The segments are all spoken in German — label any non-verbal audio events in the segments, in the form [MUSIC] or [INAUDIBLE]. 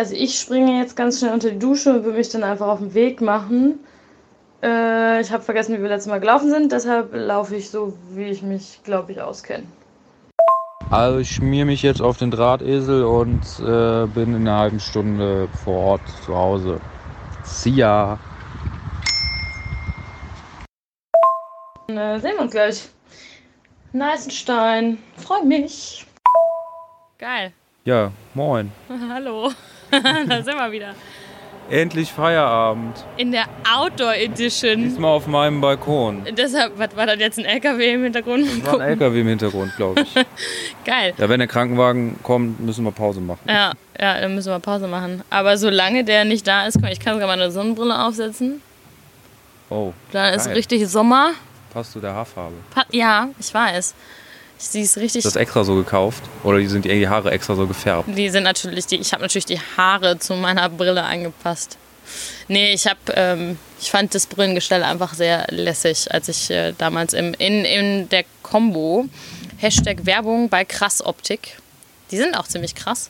also ich springe jetzt ganz schnell unter die Dusche und würde mich dann einfach auf den Weg machen. Äh, ich habe vergessen, wie wir letztes Mal gelaufen sind, deshalb laufe ich so, wie ich mich, glaube ich, auskenne. Also ich schmier mich jetzt auf den Drahtesel und äh, bin in einer halben Stunde vor Ort zu Hause. See ya. Dann äh, sehen wir uns gleich. Neißenstein, freu mich. Geil. Ja, moin. [LAUGHS] Hallo. [LAUGHS] da sind wir wieder. Endlich Feierabend. In der Outdoor Edition. Diesmal auf meinem Balkon. Deshalb, was war das jetzt ein LKW im Hintergrund? Das war ein LKW im Hintergrund, glaube ich. [LAUGHS] Geil. Ja, wenn der Krankenwagen kommt, müssen wir Pause machen. Ja, ja, dann müssen wir Pause machen. Aber solange der nicht da ist, ich kann sogar mal eine Sonnenbrille aufsetzen. Oh, Dann ist richtig Sommer. passt zu der Haarfarbe. Pa- Ja, ich weiß. Sie ist richtig. Ist das extra so gekauft? Oder die sind die Haare extra so gefärbt? Die sind natürlich die. Ich habe natürlich die Haare zu meiner Brille angepasst. Nee, ich habe, ähm, ich fand das Brillengestell einfach sehr lässig, als ich äh, damals im, in, in der Combo Hashtag Werbung bei Krass Optik. Die sind auch ziemlich krass.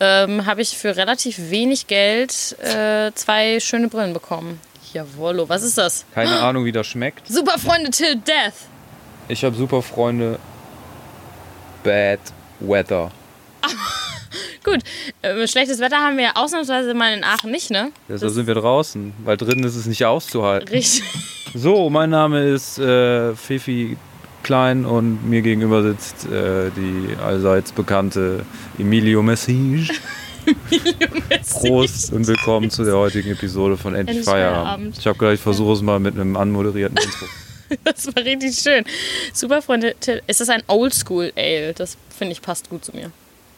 Ähm, habe ich für relativ wenig Geld äh, zwei schöne Brillen bekommen. Jawollo, was ist das? Keine Ahnung, wie das schmeckt. Super Freunde Till Death. Ich habe super Freunde. Bad Weather. [LAUGHS] Gut, äh, schlechtes Wetter haben wir ja ausnahmsweise mal in Aachen nicht, ne? Deshalb sind wir draußen, weil drinnen ist es nicht auszuhalten. Richtig. [LAUGHS] So, mein Name ist äh, Fifi Klein und mir gegenüber sitzt äh, die allseits bekannte Emilio Messige. Prost und willkommen zu der heutigen Episode von Endlich, Endlich Feierabend. Feierabend. Ich habe gleich versuche es mal mit einem anmoderierten Intro. [LAUGHS] Das war richtig schön. Super Freunde Till. Ist das ein Oldschool Ale? Das finde ich passt gut zu mir.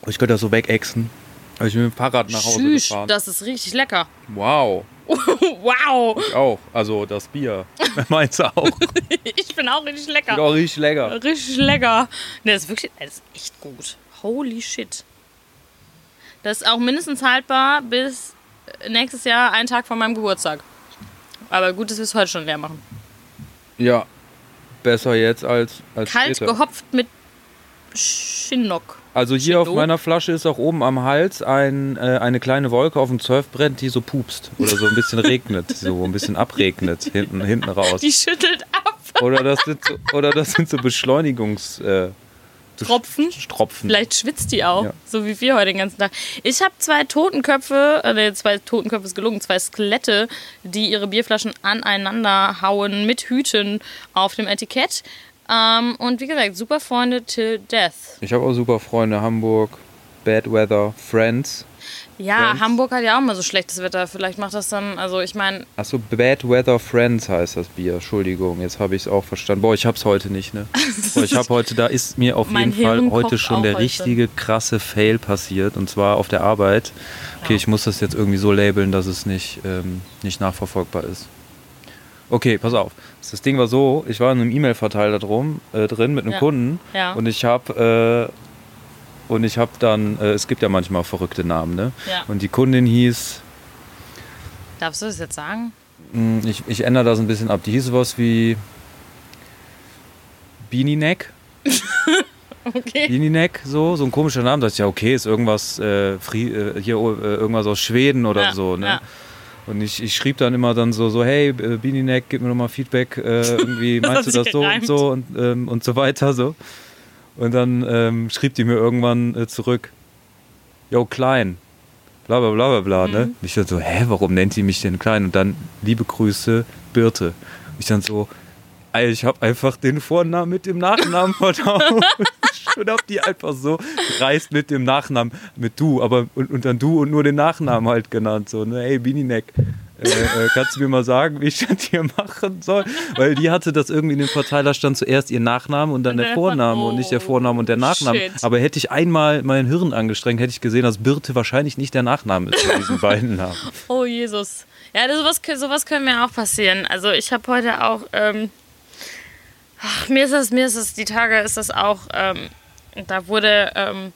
Ich könnte das so wegexen. Habe ich mit dem Fahrrad nach Hause Tschüss, gefahren. das ist richtig lecker. wow, [LAUGHS] wow, ich auch. Also das Bier. [LAUGHS] Meinst du auch? ich bin auch richtig lecker. Geht auch richtig lecker. Richtig lecker. Ne, das ist wirklich, das ist echt gut. Holy shit. Das ist auch mindestens haltbar bis nächstes Jahr, einen Tag vor meinem Geburtstag. Aber gut, dass wir es heute schon leer machen. Ja, besser jetzt als, als Kalt später. gehopft mit Chinook. Also hier auf Chino? meiner Flasche ist auch oben am Hals ein, äh, eine kleine Wolke auf dem Surfbrett, die so pupst. Oder so ein bisschen regnet. [LAUGHS] So ein bisschen abregnet hinten, hinten raus. Die schüttelt ab. Oder das sind so, oder das sind so Beschleunigungs... Äh, Tropfen. Tropfen. Vielleicht schwitzt die auch, Ja. so wie wir heute den ganzen Tag. Ich habe zwei Totenköpfe, äh, zwei Totenköpfe ist gelungen, zwei Skelette, die ihre Bierflaschen aneinander hauen mit Hüten auf dem Etikett. Ähm, und wie gesagt, super Freunde till death. Ich habe auch super Freunde. Hamburg, Bad Weather, Friends. Ja, Friends. Hamburg hat ja auch mal so schlechtes Wetter. Vielleicht macht das dann, also ich meine, Achso, Bad Weather Friends heißt das Bier. Entschuldigung, jetzt habe ich es auch verstanden. Boah, ich hab's heute nicht, ne? [LAUGHS] Boah, ich habe heute, da ist mir auf jeden Fall heute schon der heute. richtige krasse Fail passiert. Und zwar auf der Arbeit. Okay, ich muss das jetzt irgendwie so labeln, dass es nicht, ähm, nicht nachverfolgbar ist. Okay, pass auf. Das Ding war so, ich war in einem E-Mail-Verteiler drum, äh, drin mit einem Ja. Kunden Ja. und ich habe äh, und ich habe dann, äh, es gibt ja manchmal verrückte Namen, ne? Ja. Und die Kundin hieß, darfst du das jetzt sagen? mh, ich, ich ändere das ein bisschen ab, die hieß sowas wie Beanie Neck. [LAUGHS] Okay. Beanie Neck, so, so ein komischer Name. Da dachte ich, ja, okay, ist irgendwas, äh, äh, hier, äh, irgendwas aus Schweden oder Ja, so, ne? ja. Und ich, ich schrieb dann immer dann so, so hey, äh, Beanie Neck, gib mir doch mal Feedback, äh, irgendwie, [LAUGHS] meinst du das so und so und, ähm, und so weiter, so. Und dann ähm, schrieb die mir irgendwann äh, zurück, yo, klein, bla bla bla bla bla, Mhm. ne? Und ich dann so, hä, warum nennt die mich denn klein? Und dann, liebe Grüße, Birte. Und ich dann so, ich habe einfach den Vornamen mit dem Nachnamen vertauscht. [LAUGHS] und hab die einfach so dreist mit dem Nachnamen, mit du, aber und, und dann du und nur den Nachnamen halt genannt. So, ne, ey, Bininek. Äh, äh, kannst du mir mal sagen, wie ich das hier machen soll? Weil die hatte das irgendwie in dem Verteiler stand zuerst ihr Nachname und dann der dann Vorname oh, und nicht der Vorname und der Nachname. shit. Aber hätte ich einmal mein Hirn angestrengt, hätte ich gesehen, dass Birte wahrscheinlich nicht der Nachname ist von diesen beiden Namen. [LAUGHS] Oh Jesus. Ja, sowas, sowas können mir auch passieren. Also ich habe heute auch, ähm, ach, mir ist das, mir ist das, die Tage ist das auch, ähm, da wurde, ähm,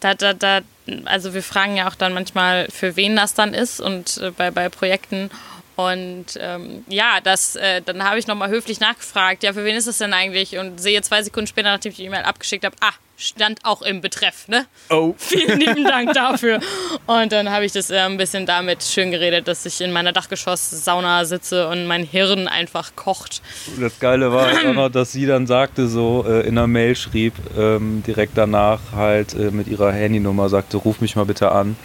da, da, da, also wir fragen ja auch dann manchmal, für wen das dann ist und äh, bei, bei Projekten. Und ähm, ja, das, äh, dann habe ich nochmal höflich nachgefragt, ja, für wen ist das denn eigentlich? Und sehe zwei Sekunden später, nachdem ich die E-Mail abgeschickt habe, ah, stand auch im Betreff, ne? Oh. [LAUGHS] Vielen lieben Dank dafür. Und dann habe ich das äh, ein bisschen damit schön geredet, dass ich in meiner Dachgeschoss-Sauna sitze und mein Hirn einfach kocht. Das Geile war auch noch, [CLEARS THROAT] dass sie dann sagte, so äh, in einer Mail schrieb, ähm, direkt danach halt äh, mit ihrer Handynummer sagte, ruf mich mal bitte an.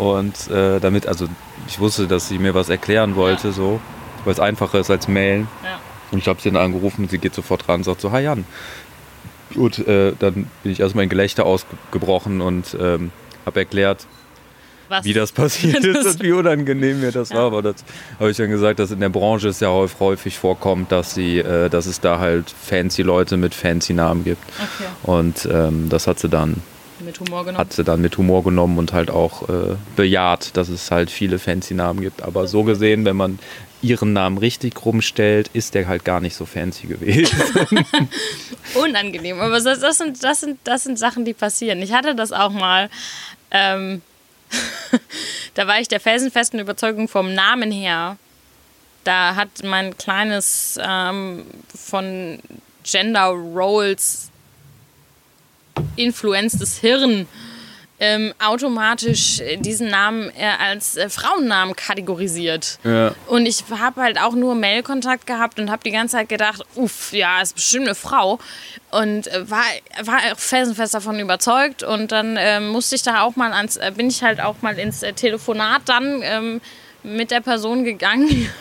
Und äh, damit, also ich wusste, dass sie mir was erklären wollte, Ja. so, weil es einfacher ist als mailen. Ja. Und ich habe sie dann angerufen und sie geht sofort ran und sagt so, hi Jan. Und äh, dann bin ich erstmal in Gelächter ausgebrochen und ähm, habe erklärt, Was? wie das passiert [LAUGHS] ist und wie unangenehm mir das war. Aber das habe ich dann gesagt, dass in der Branche es ja häufig, häufig vorkommt, dass, sie, äh, dass es da halt fancy Leute mit fancy Namen gibt. Okay. Und ähm, das hat sie, dann, Mit Humor genommen. hat sie dann mit Humor genommen und halt auch äh, bejaht, dass es halt viele fancy Namen gibt. Aber so gesehen, wenn man ihren Namen richtig rumstellt, ist der halt gar nicht so fancy gewesen. [LAUGHS] [LAUGHS] unangenehm. Aber das, das, sind, das, sind, das sind Sachen, die passieren. Ich hatte das auch mal. Ähm, [LAUGHS] da war ich der felsenfesten Überzeugung vom Namen her. Da hat mein kleines ähm, von Gender Roles influenztes Hirn ähm, automatisch äh, diesen Namen äh, als äh, Frauennamen kategorisiert. ja. Und ich habe halt auch nur Mailkontakt gehabt und habe die ganze Zeit gedacht, uff, ja, ist bestimmt eine Frau. Und äh, war, war auch felsenfest davon überzeugt. Und dann ähm, musste ich da auch mal ans, äh, bin ich halt auch mal ins Telefonat dann ähm, mit der Person gegangen. [LAUGHS]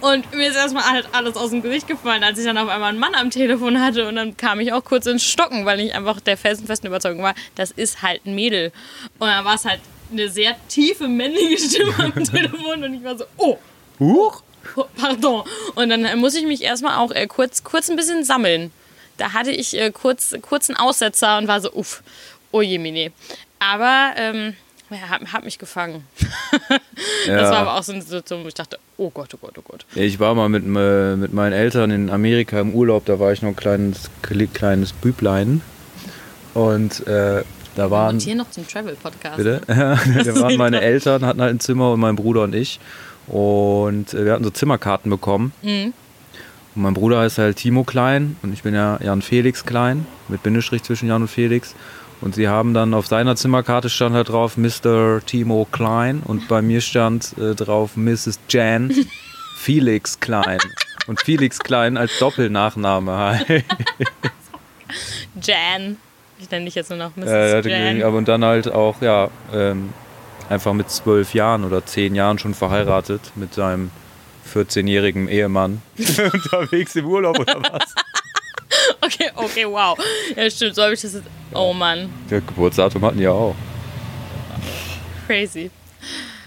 Und mir ist erstmal halt alles aus dem Gesicht gefallen, als ich dann auf einmal einen Mann am Telefon hatte. Und dann kam ich auch kurz ins Stocken, weil ich einfach der felsenfesten Überzeugung war, das ist halt ein Mädel. Und dann war es halt eine sehr tiefe männliche Stimme am [LAUGHS] Telefon. Und ich war so, oh, Huch! Oh, Pardon. Und dann muss ich mich erstmal auch äh, kurz, kurz ein bisschen sammeln. Da hatte ich äh, kurz, einen Aussetzer und war so, uff, oh je, mine. Aber ähm, ja, hat, hat mich gefangen. [LAUGHS] Das war aber auch so eine Situation, wo ich dachte, oh Gott, oh Gott, oh Gott. Ich war mal mit, äh, mit meinen Eltern in Amerika im Urlaub, da war ich noch ein kleines, kle- kleines Büblein. Und äh, da waren. Und hier noch zum Travel-Podcast. Bitte? [LAUGHS] da waren meine Eltern, hatten halt ein Zimmer und mein Bruder und ich. Und äh, wir hatten so Zimmerkarten bekommen. Mhm. Und mein Bruder heißt halt Timo Klein und ich bin ja Jan Felix Klein, mit Bindestrich zwischen Jan und Felix. Und sie haben dann auf seiner Zimmerkarte stand halt drauf Mr. Timo Klein und bei mir stand äh, drauf Mrs. Jan [LAUGHS] Felix Klein. Und Felix Klein als Doppelnachname halt. [LAUGHS] Jan. Ich nenne dich jetzt nur noch Mrs. Ja, der hatte Jan. aber und dann halt auch, ja, ähm, einfach mit zwölf Jahren oder zehn Jahren schon verheiratet mit seinem 14-jährigen Ehemann. [LAUGHS] Unterwegs im Urlaub oder was? Okay, okay, wow. Ja, stimmt, so habe ich das jetzt. Oh Mann, Der Geburtsdatum hatten die ja auch. crazy.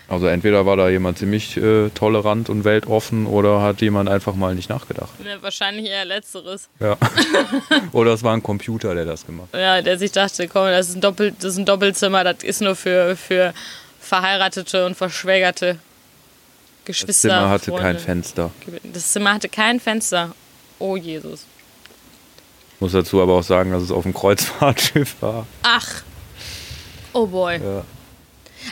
Also entweder war da jemand ziemlich äh, tolerant und weltoffen oder hat jemand einfach mal nicht nachgedacht. Ja, wahrscheinlich eher Letzteres. Ja. [LAUGHS] oder es war ein Computer, der das gemacht hat. Ja, der sich dachte, komm, das ist ein, Doppel, das ist ein Doppelzimmer, das ist nur für, für verheiratete und verschwägerte Das Geschwister. Zimmer hatte Freunde. kein Fenster. Das Zimmer hatte kein Fenster. Oh Jesus. Muss dazu aber auch sagen, dass es auf dem Kreuzfahrtschiff war. Ach. Oh boy. Ja.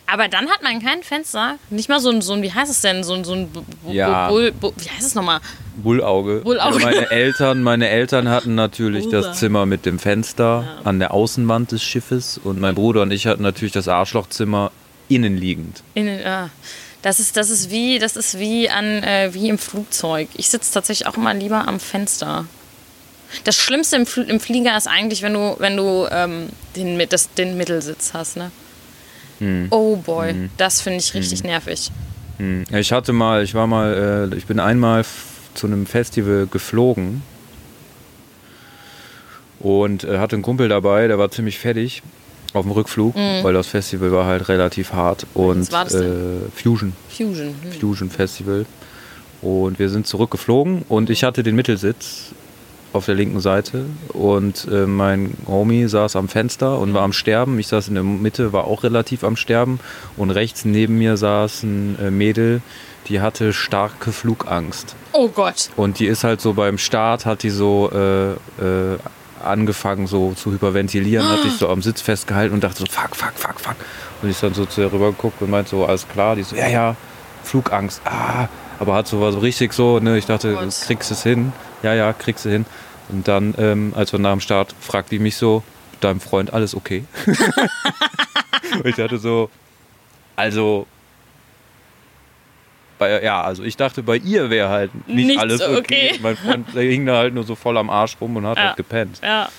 Aber dann hat man kein Fenster. Nicht mal so ein, so ein wie heißt es denn? So ein, so ein Ja. Bu- Bu- wie heißt es nochmal? Bullauge. Bullauge. Also meine [LAUGHS] Eltern, meine Eltern hatten natürlich Bruder. das Zimmer mit dem Fenster an der Außenwand des Schiffes und mein Bruder und ich hatten natürlich das Arschlochzimmer innenliegend. In, den- ah. das ist, das ist wie, das ist wie an, äh, wie im Flugzeug. Ich sitze tatsächlich auch immer lieber am Fenster. Das Schlimmste im, Fl im Flieger ist eigentlich, wenn du, wenn du ähm, den, das, den Mittelsitz hast, ne? Oh boy, das finde ich richtig nervig. Hm. Ich hatte mal, ich war mal, äh, ich bin einmal zu einem Festival geflogen und äh, hatte einen Kumpel dabei, der war ziemlich fertig auf dem Rückflug, weil das Festival war halt relativ hart und war das denn? äh, Fusion. Fusion. Hm. Fusion Festival. Und wir sind zurückgeflogen und ich hatte den Mittelsitz auf der linken Seite und äh, mein Homie saß am Fenster und war am Sterben. Ich saß in der Mitte, war auch relativ am Sterben und rechts neben mir saß ein äh, Mädel, die hatte starke Flugangst. Oh Gott. Und die ist halt so beim Start, hat die so äh, äh, angefangen so zu hyperventilieren, hat sich so am Sitz festgehalten und dachte so, fuck, fuck, fuck, fuck. Und ich dann so zu ihr rübergeguckt und meinte so, alles klar. Die so, ja, ja, Flugangst, ah. Aber hat so, war so richtig so, ne, ich dachte, du kriegst es hin. Ja, ja, kriegst du hin. Und dann, ähm, als wir nach dem Start, fragt die mich so, deinem Freund alles okay? [LAUGHS] und ich dachte so, Also, bei, ja, also ich dachte, bei ihr wäre halt nicht Nichts alles okay. okay. Mein Freund, der [LAUGHS] hing da halt nur so voll am Arsch rum und hat Ja. halt gepennt. Ja.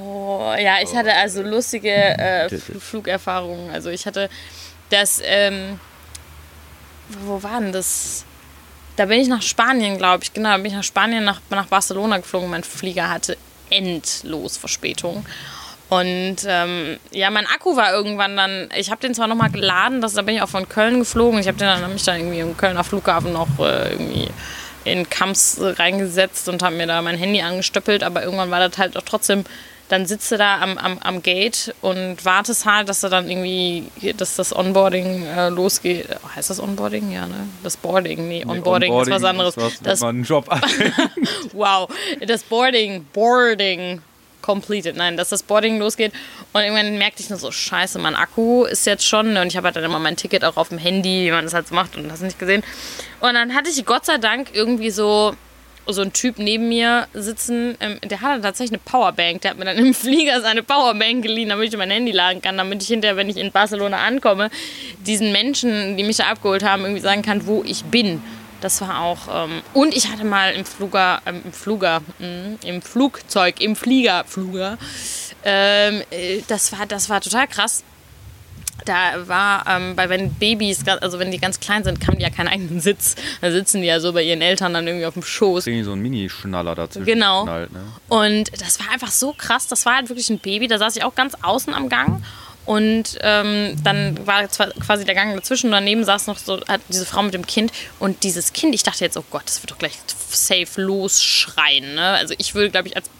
Oh, ja, ich hatte also lustige äh, Flugerfahrungen. Also ich hatte das, ähm, wo war denn das? Da bin ich nach Spanien, glaube ich. Genau, da bin ich nach Spanien, nach, nach Barcelona geflogen. Mein Flieger hatte endlos Verspätung. Und ähm, ja, mein Akku war irgendwann dann, ich habe den zwar nochmal geladen, das, da bin ich auch von Köln geflogen. Ich habe den dann, hab mich dann irgendwie im Kölner Flughafen noch äh, irgendwie in Kamps reingesetzt und habe mir da mein Handy angestöppelt, aber irgendwann war das halt auch trotzdem, dann sitzt du da am, am, am Gate und wartest halt, dass du dann irgendwie, dass das Onboarding äh, losgeht. Heißt das Onboarding? Ja, ne? Das Boarding, nee, Onboarding, ist was anderes. Ist was, das man einen Job. [LAUGHS] Wow, das Boarding, Boarding completed. Nein, dass das Boarding losgeht. Und irgendwann merkte ich nur so, scheiße, mein Akku ist jetzt schon. Und ich habe halt dann immer mein Ticket auch auf dem Handy, wie man das halt so macht und hast nicht gesehen. Und dann hatte ich Gott sei Dank irgendwie so so ein Typ neben mir sitzen, ähm, der hatte tatsächlich eine Powerbank. Der hat mir dann im [LAUGHS] Flieger seine Powerbank geliehen, damit ich mein Handy laden kann, damit ich hinterher, wenn ich in Barcelona ankomme, diesen Menschen, die mich da abgeholt haben, irgendwie sagen kann, wo ich bin. Das war auch. Ähm, und ich hatte mal im Fluger, ähm, im Fluger, mh, im Flugzeug, im Flieger, Fluger. Ähm, äh, das war, das war total krass. Da war, ähm, bei wenn Babys, also wenn die ganz klein sind, haben die ja keinen eigenen Sitz. Da sitzen die ja so bei ihren Eltern dann irgendwie auf dem Schoß. Irgendwie so ein Mini-Schnaller dazwischen. Genau. Knallt, ne? Und das war einfach so krass. Das war halt wirklich ein Baby. Da saß ich auch ganz außen am Gang. Und ähm, dann war quasi der Gang dazwischen und daneben saß noch so diese Frau mit dem Kind. Und dieses Kind, ich dachte jetzt, oh Gott, das wird doch gleich safe losschreien. Ne? Also ich würde, glaube ich, als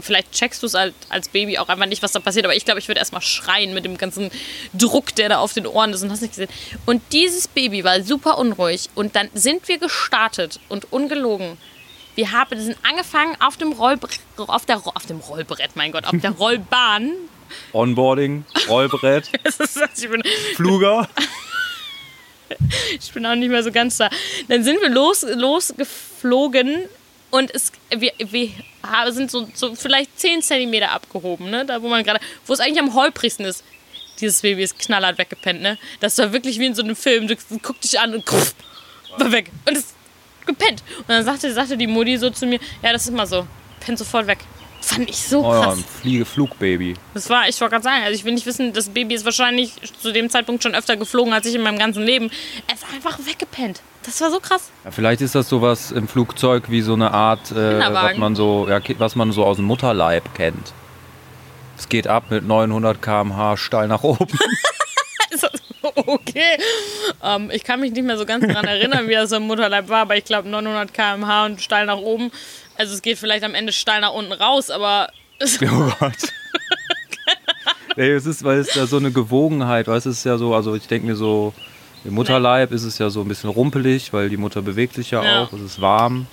vielleicht checkst du es als, als Baby auch einfach nicht, was da passiert, aber ich glaube, ich würde erstmal schreien mit dem ganzen Druck, der da auf den Ohren ist und hast nicht gesehen. Und dieses Baby war super unruhig und dann sind wir gestartet und ungelogen. Wir haben sind angefangen auf dem Rollbrett, auf, der, auf dem Rollbrett, mein Gott, auf der [LAUGHS] Rollbahn. Onboarding, Rollbrett, [LAUGHS] Fluger. [LAUGHS] ich bin auch nicht mehr so ganz da. Dann sind wir los, losgeflogen und es, wir, wir sind so, so vielleicht 10 Zentimeter abgehoben, ne? da wo man gerade, wo es eigentlich am holprigsten ist. Dieses Baby ist knallhart weggepennt, ne? Das war wirklich wie in so einem Film. Du guck dich an und kruff, war weg. Und es gepennt. Und dann sagte, sagte die Mutti so zu mir, ja, das ist immer so. Pennt sofort weg. Fand ich so Oh ja, krass. ein Fliege, Flugbaby. Das war, ich wollte gerade sagen, also ich will nicht wissen, das Baby ist wahrscheinlich zu dem Zeitpunkt schon öfter geflogen als ich in meinem ganzen Leben. Es ist einfach weggepennt. Das war so krass. Ja, vielleicht ist das sowas im Flugzeug wie so eine Art, äh, was man so, ja, was man so aus dem Mutterleib kennt. Es geht ab mit 900 km/h steil nach oben. [LAUGHS] [LAUGHS] Okay. Ähm, ich kann mich nicht mehr so ganz daran erinnern, wie das im Mutterleib war, aber ich glaube 900 km/h und steil nach oben. Also es geht vielleicht am Ende steil nach unten raus, aber [LAUGHS] Oh Gott. nee, es ist, weil es da so eine Gewogenheit, weißt du, es ist ja so, also ich denke mir so, im Mutterleib ist es ja so ein bisschen rumpelig, weil die Mutter bewegt sich ja, Ja. auch, es ist warm.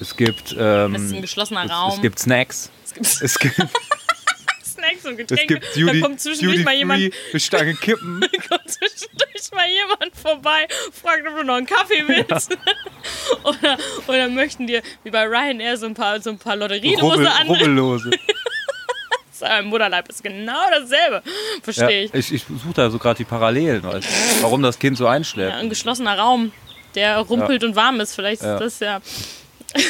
Es gibt, ähm, es ist ein geschlossener es, Raum. es gibt Snacks. es gibt Es gibt, [LAUGHS] Snacks und es Getränke. gibt Duty, da kommt zwischendurch Duty mal jemand, eine Stange Kippen. [LAUGHS] kommt zwischendurch mal jemand vorbei, fragt, ob du noch einen Kaffee willst. [LAUGHS] oder, oder möchten dir, wie bei Ryanair, so ein paar, so ein paar Lotterielose Rubbel, an. Rubbellose. Im Mutterleib ist genau dasselbe. Ja, Verstehe ich. ich, ich suche da so gerade die Parallelen, du, warum das Kind so einschläft. Ja, ein geschlossener Raum, der rumpelt und warm ist. Vielleicht Ja. ist das ja. [LAUGHS]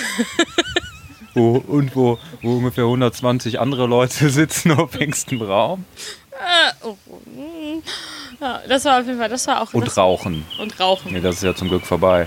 Wo, und wo, wo ungefähr 120 andere Leute [LAUGHS] sitzen auf engstem Raum. Äh, oh, mm. ja. Das war auf jeden Fall, das war auch. Und rauchen. und Rauchen. Nee, das ist ja zum Glück vorbei.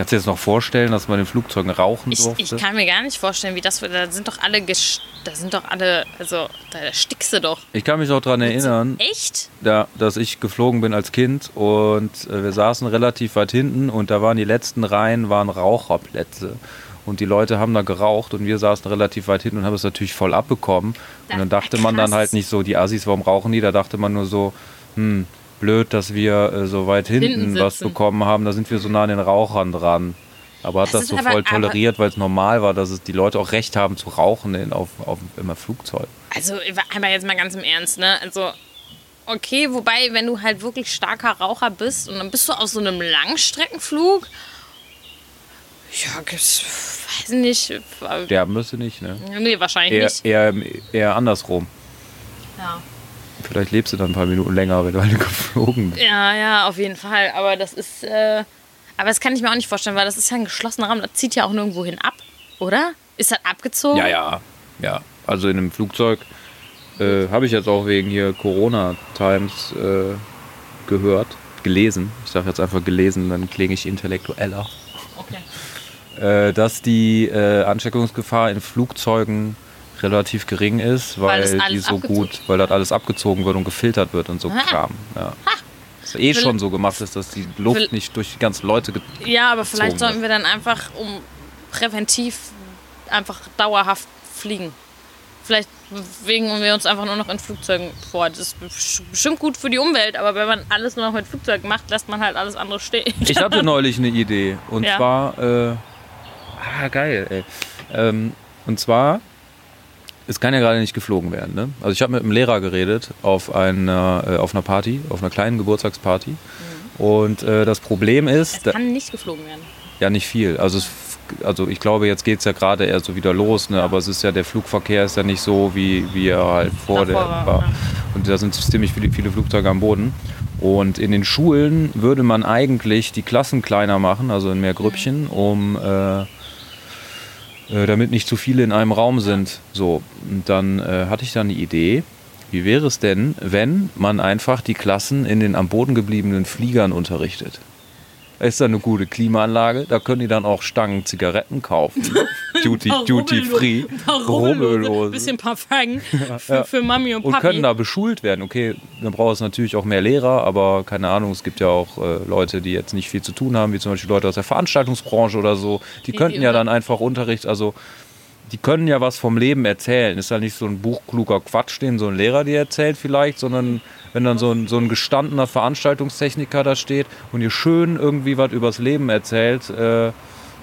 Kannst du dir jetzt noch vorstellen, dass man in den Flugzeugen rauchen Ich, durfte? ich kann mir gar nicht vorstellen, wie das wird. Da sind doch alle, da sind doch alle, also da erstickst du doch. Ich kann mich noch daran erinnern, Echt? da, dass ich geflogen bin als Kind und äh, wir saßen relativ weit hinten und da waren die letzten Reihen waren Raucherplätze. Und die Leute haben da geraucht und wir saßen relativ weit hinten und haben es natürlich voll abbekommen. Und dann dachte man dann halt nicht so, die Assis, warum rauchen die? Da dachte man nur so, hm, blöd, dass wir äh, so weit hinten, Hinten was bekommen haben. Da sind wir so nah an den Rauchern dran. Aber hat Das das, so aber- voll toleriert, weil es normal war, dass es die Leute auch recht haben zu rauchen in, auf, auf immer Flugzeug. Also, einmal jetzt mal ganz im Ernst, ne? Also, okay, wobei, wenn du halt wirklich starker Raucher bist und dann bist du auf so einem Langstreckenflug. Ja, gibt's, weiß nicht. äh, Sterben müsste nicht, ne? Nee, wahrscheinlich Eher, nicht. eher, eher andersrum. Ja. Vielleicht lebst du dann ein paar Minuten länger, wenn du [LAUGHS] halt geflogen bist. Ja, ja, auf jeden Fall. Aber das ist, äh, aber das kann ich mir auch nicht vorstellen, weil das ist ja ein geschlossener Raum. Das zieht ja auch nirgendwo hin ab, oder? Ist das abgezogen? Ja, ja, ja. Also in einem Flugzeug äh, habe ich jetzt auch wegen hier Corona Times äh, gehört, gelesen. Ich sage jetzt einfach gelesen, dann klinge ich intellektueller. Okay. Äh, dass die äh, Ansteckungsgefahr in Flugzeugen relativ gering ist, Weil weil, die alles so abgezogen- gut, weil das alles abgezogen wird und gefiltert wird und so Ah. Kram. Ja. Das eh Will- schon so gemacht ist, dass die Luft Will- nicht durch die ganzen Leute ge Ja, aber vielleicht sollten wir dann einfach um präventiv einfach dauerhaft fliegen. Vielleicht bewegen wir uns einfach nur noch in Flugzeugen vor. Das ist bestimmt gut für die Umwelt, aber wenn man alles nur noch mit Flugzeugen macht, lässt man halt alles andere stehen. Ich hatte [LAUGHS] neulich eine Idee. Und Ja. zwar, äh, ah, geil, ey. Ähm, und zwar, es kann ja gerade nicht geflogen werden. Ne? Also ich habe mit einem Lehrer geredet auf einer, äh, auf einer Party, auf einer kleinen Geburtstagsparty. Und äh, das Problem ist, Es kann nicht geflogen werden. ja nicht viel. Also, es, also ich glaube, jetzt geht es ja gerade erst so wieder los, ne? aber es ist ja, der Flugverkehr ist ja nicht so, wie, wie er halt vor der war, war. ja. Und da sind ziemlich viele, viele Flugzeuge am Boden. Und in den Schulen würde man eigentlich die Klassen kleiner machen, also in mehr Grüppchen, um äh, äh, damit nicht zu viele in einem Raum sind. So, und dann äh, hatte ich dann die Idee, wie wäre es denn, wenn man einfach die Klassen in den am Boden gebliebenen Fliegern unterrichtet? Ist da eine gute Klimaanlage, da können die dann auch Stangen Zigaretten kaufen. [LAUGHS] Duty, Duty free. Rubbellose, Bisschen Parfum [LAUGHS] für, ja. für Mami und Und Papi. können da beschult werden. Okay, dann braucht es natürlich auch mehr Lehrer, aber keine Ahnung, es gibt ja auch äh, Leute, die jetzt nicht viel zu tun haben, wie zum Beispiel Leute aus der Veranstaltungsbranche oder so. Die Die- könnten die ja dann einfach Unterricht, also die können ja was vom Leben erzählen. Ist ja nicht so ein buchkluger Quatsch, den so ein Lehrer dir erzählt vielleicht, sondern wenn dann so ein, so ein gestandener Veranstaltungstechniker da steht und ihr schön irgendwie was übers Leben erzählt, äh,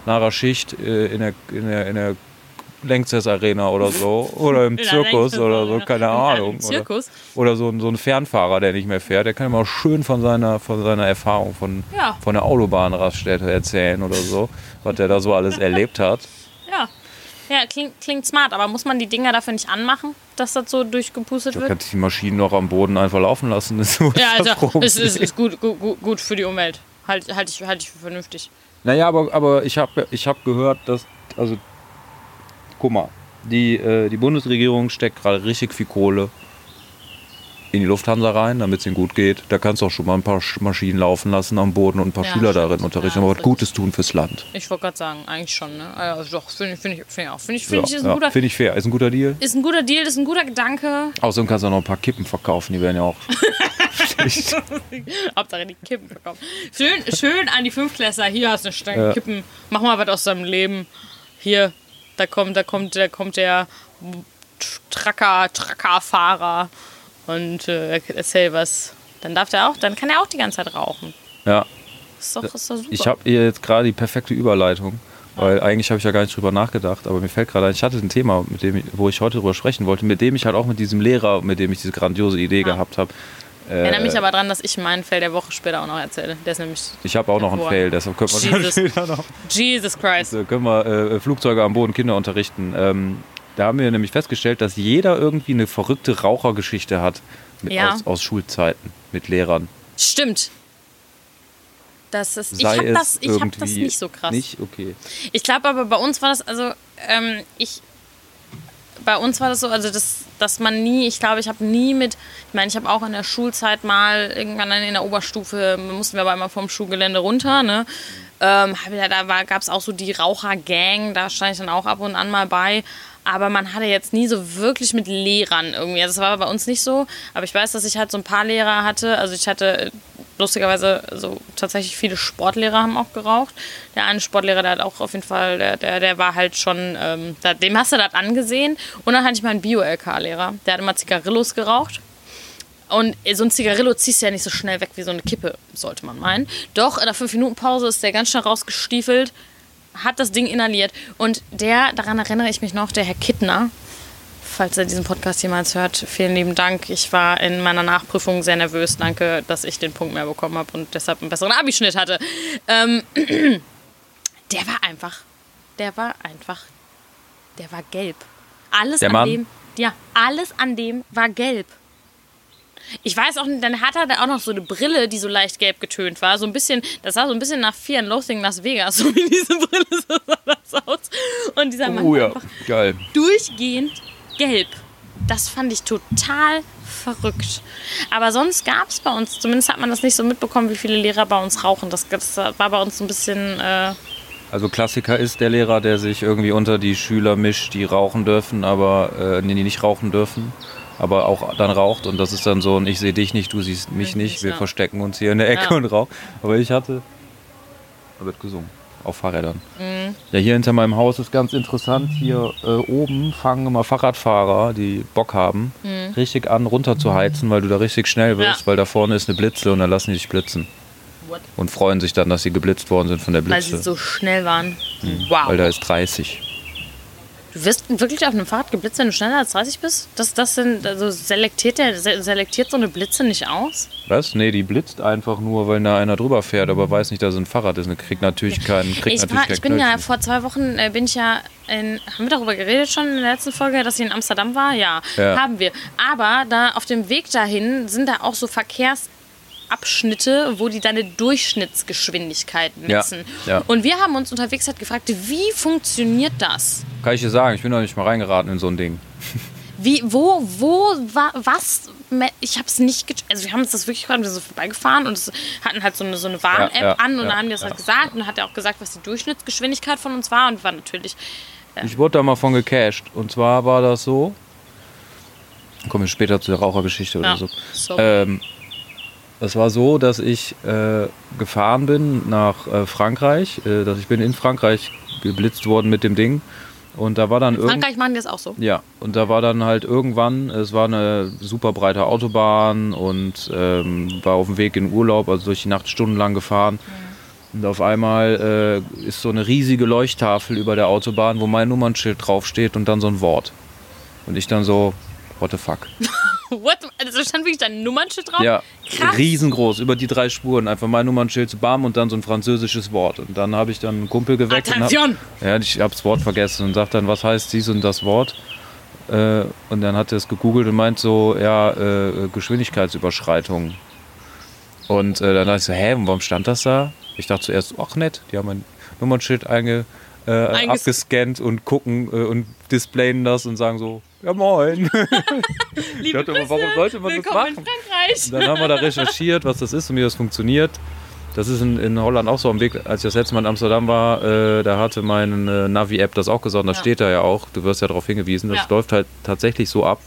nach Schicht äh, in der, in der, in der Längstes Arena oder so oder im Zirkus oder so, keine [LAUGHS] Ahnung. Zirkus? Oder, oder so, ein, so ein Fernfahrer, der nicht mehr fährt, der kann immer schön von seiner, von seiner Erfahrung von, Ja. von der Autobahnraststätte erzählen oder so, was der da so alles erlebt hat. Ja. Ja, klingt, klingt smart, aber muss man die Dinger dafür nicht anmachen, dass das so durchgepustet wird? kannst du die Maschinen noch am Boden einfach laufen lassen. Das ist Ja, das also es ist, ist gut, gut, gut- für die Umwelt. Halt, halt, ich, halt ich für vernünftig. Naja, aber, aber ich habe ich hab gehört, dass, also, guck mal, die, äh, die Bundesregierung steckt gerade richtig viel Kohle in die Lufthansa rein, damit es ihnen gut geht. Da kannst du auch schon mal ein paar Sch- Maschinen laufen lassen am Boden und ein paar Ja, Schüler stimmt. darin unterrichten, Ja, aber was Gutes tun fürs Land. Ich wollte gerade sagen, eigentlich schon, ne? Also doch, finde ich, find ich, find ich auch. Finde ich, find Ja, ich ist, ein guter, Finde ich fair. Ist ein guter Deal. ist ein guter Deal, ist ein guter Gedanke. Außerdem kannst du auch noch ein paar Kippen verkaufen, die werden ja auch schlecht. [LAUGHS] Hauptsache die Kippen verkaufen. Schön, schön an die Fünftklässler. Hier hast du eine Stange. Kippen. Mach mal was aus deinem Leben. Hier, da kommt, da kommt, da kommt der Tracker, Trackerfahrer und äh, erzähl was. Dann darf der auch, dann kann er auch die ganze Zeit rauchen. Ja, Ist doch, ist doch super. ich habe hier jetzt gerade die perfekte Überleitung. Weil eigentlich habe ich ja gar nicht drüber nachgedacht, aber mir fällt gerade ein, ich hatte ein Thema, mit dem ich, wo ich heute drüber sprechen wollte, mit dem ich halt auch mit diesem Lehrer, mit dem ich diese grandiose Idee gehabt habe. Ich erinnere mich Äh, aber daran, dass ich meinen Fail der Woche später auch noch erzähle. Der ist nämlich Ich habe auch noch einen. Fail, deshalb können wir Jesus. [LAUGHS] noch. Jesus Christ. So, können wir äh, Flugzeuge am Boden Kinder unterrichten. Ähm, da haben wir nämlich festgestellt, dass jeder irgendwie eine verrückte Rauchergeschichte hat mit, Ja. aus, aus Schulzeiten mit Lehrern. Stimmt. Das ist, ich habe das, ich hab das nicht so krass. Nicht? Okay. Ich glaube aber bei uns war das, also ähm, ich, bei uns war das so, also das, dass man nie, ich glaube, ich habe nie mit, ich meine, ich habe auch in der Schulzeit mal irgendwann in der Oberstufe, mussten wir aber immer vom Schulgelände runter, ne? Ähm, ich- da gab es auch so die Rauchergang, da stand ich dann auch ab und an mal bei. Aber man hatte jetzt nie so wirklich mit Lehrern irgendwie. Also das war bei uns nicht so. Aber ich weiß, dass ich halt so ein paar Lehrer hatte. Also ich hatte äh, lustigerweise so tatsächlich viele Sportlehrer haben auch geraucht. Der eine Sportlehrer, der hat auch auf jeden Fall, der, der, der war halt schon, ähm, dem hast du das angesehen. Und dann hatte ich meinen Bio-LK-Lehrer. Der hat immer Zigarillos geraucht. Und so ein Zigarillo ziehst du ja nicht so schnell weg wie so eine Kippe, sollte man meinen. Doch, in der 5-Minuten-Pause ist der ganz schnell rausgestiefelt, hat das Ding inhaliert. Und der, daran erinnere ich mich noch, der Herr Kittner, falls er diesen Podcast jemals hört, vielen lieben Dank. Ich war in meiner Nachprüfung sehr nervös. Danke, dass ich den Punkt mehr bekommen habe und deshalb einen besseren Abischnitt hatte. Ähm, [CLEARS THROAT] der war einfach, der war einfach, der war gelb. Alles Der an Mann? dem, ja, alles an dem war gelb. Ich weiß auch nicht, dann hat er da auch noch so eine Brille, die so leicht gelb getönt war. So ein bisschen, das sah so ein bisschen nach Fear and Loathing Las Vegas, [LAUGHS] so wie diese Brille so sah das aus. Und dieser Mann Oh ja, einfach geil. durchgehend gelb. Das fand ich total verrückt. Aber sonst gab es bei uns, zumindest hat man das nicht so mitbekommen, wie viele Lehrer bei uns rauchen. Das, das war bei uns so ein bisschen. Äh, Also Klassiker ist der Lehrer, der sich irgendwie unter die Schüler mischt, die rauchen dürfen, aber äh, nee, die nicht rauchen dürfen, aber auch dann raucht und das ist dann so ein Ich sehe dich nicht, du siehst mich nicht, wir verstecken uns hier in der Ecke Ja. und rauchen. Aber ich hatte, da wird gesungen, auf Fahrrädern. Mhm. Ja, hier hinter meinem Haus ist ganz interessant, hier äh, oben fangen immer Fahrradfahrer, die Bock haben, richtig an runter zu heizen, weil du da richtig schnell wirst, Mhm. Ja. weil da vorne ist eine Blitze und dann lassen die dich blitzen. What? Und freuen sich dann, dass sie geblitzt worden sind von der weil Blitze. sie so schnell waren. Wow. Weil da ist 30. Du wirst wirklich auf einem Fahrrad geblitzt, wenn du schneller als 30 bist? Das, das sind, also selektiert, der, se- selektiert so eine Blitze nicht aus? Was? Nee, die blitzt einfach nur, weil da einer drüber fährt, aber weiß nicht, dass es ein Fahrrad ist. Und kriegt natürlich keinen kriegt Ich, natürlich war, kein ich bin ja Knöllchen. vor zwei Wochen, äh, bin ich ja in, haben wir darüber geredet schon in der letzten Folge, dass ich in Amsterdam war? Ja, Ja. haben wir. Aber da auf dem Weg dahin sind da auch so Verkehrsabschnitte, wo die deine Durchschnittsgeschwindigkeit Ja, messen. ja. Und wir haben uns unterwegs halt gefragt, wie funktioniert das? Kann ich dir sagen, ich bin noch nicht mal reingeraten in so ein Ding. [LAUGHS] Wie, wo, wo, wa, was? Ich habe es nicht. Also wir haben uns das wirklich gerade so vorbeigefahren und hatten halt so eine, so eine Warn-App Ja, ja, an und ja, dann haben die das ja. halt gesagt und dann hat er auch gesagt, was die Durchschnittsgeschwindigkeit von uns war und war natürlich Ich wurde da mal von gecasht. Und zwar war das so. Kommen wir später zu der Rauchergeschichte oder ja, so. so. Ähm, es war so, dass ich äh, gefahren bin nach äh, Frankreich. Äh, dass ich bin in Frankreich geblitzt worden mit dem Ding. Und da war dann in irgend Frankreich machen die das auch so. Ja, und da war dann halt irgendwann, es war eine super breite Autobahn und ähm, war auf dem Weg in Urlaub, also durch die Nacht stundenlang gefahren. Und auf einmal äh, ist so eine riesige Leuchttafel über der Autobahn, wo mein Nummernschild draufsteht und dann so ein Wort. Und ich dann so, what the fuck? [LAUGHS] What? Also stand wirklich dein Nummernschild drauf? Ja, Krass. riesengroß, über die drei Spuren. Einfach mein Nummernschild, bam, und dann so ein französisches Wort. Und dann habe ich dann einen Kumpel geweckt. und hab- Attention! Ja, ich habe das Wort vergessen und sagt dann, was heißt dies und das Wort? Äh, und dann hat er es gegoogelt und meint so, ja, äh, Geschwindigkeitsüberschreitung. Und äh, dann dachte ich so, hä, warum stand das da? Ich dachte zuerst, ach nett, die haben mein Nummernschild einge, äh, abgescannt und gucken äh, und displayen das und sagen so, ja moin. [LAUGHS] Liebe dachte Grüße, warum sollte man das willkommen machen? in Frankreich. Dann haben wir da recherchiert, was das ist und wie das funktioniert. Das ist in, in Holland auch so am Weg. Als ich das letzte Mal in Amsterdam war, äh, da hatte meine äh, Navi-App das auch gesagt. und Das Ja. steht da ja auch. Du wirst ja darauf hingewiesen. Das Ja. läuft halt tatsächlich so ab,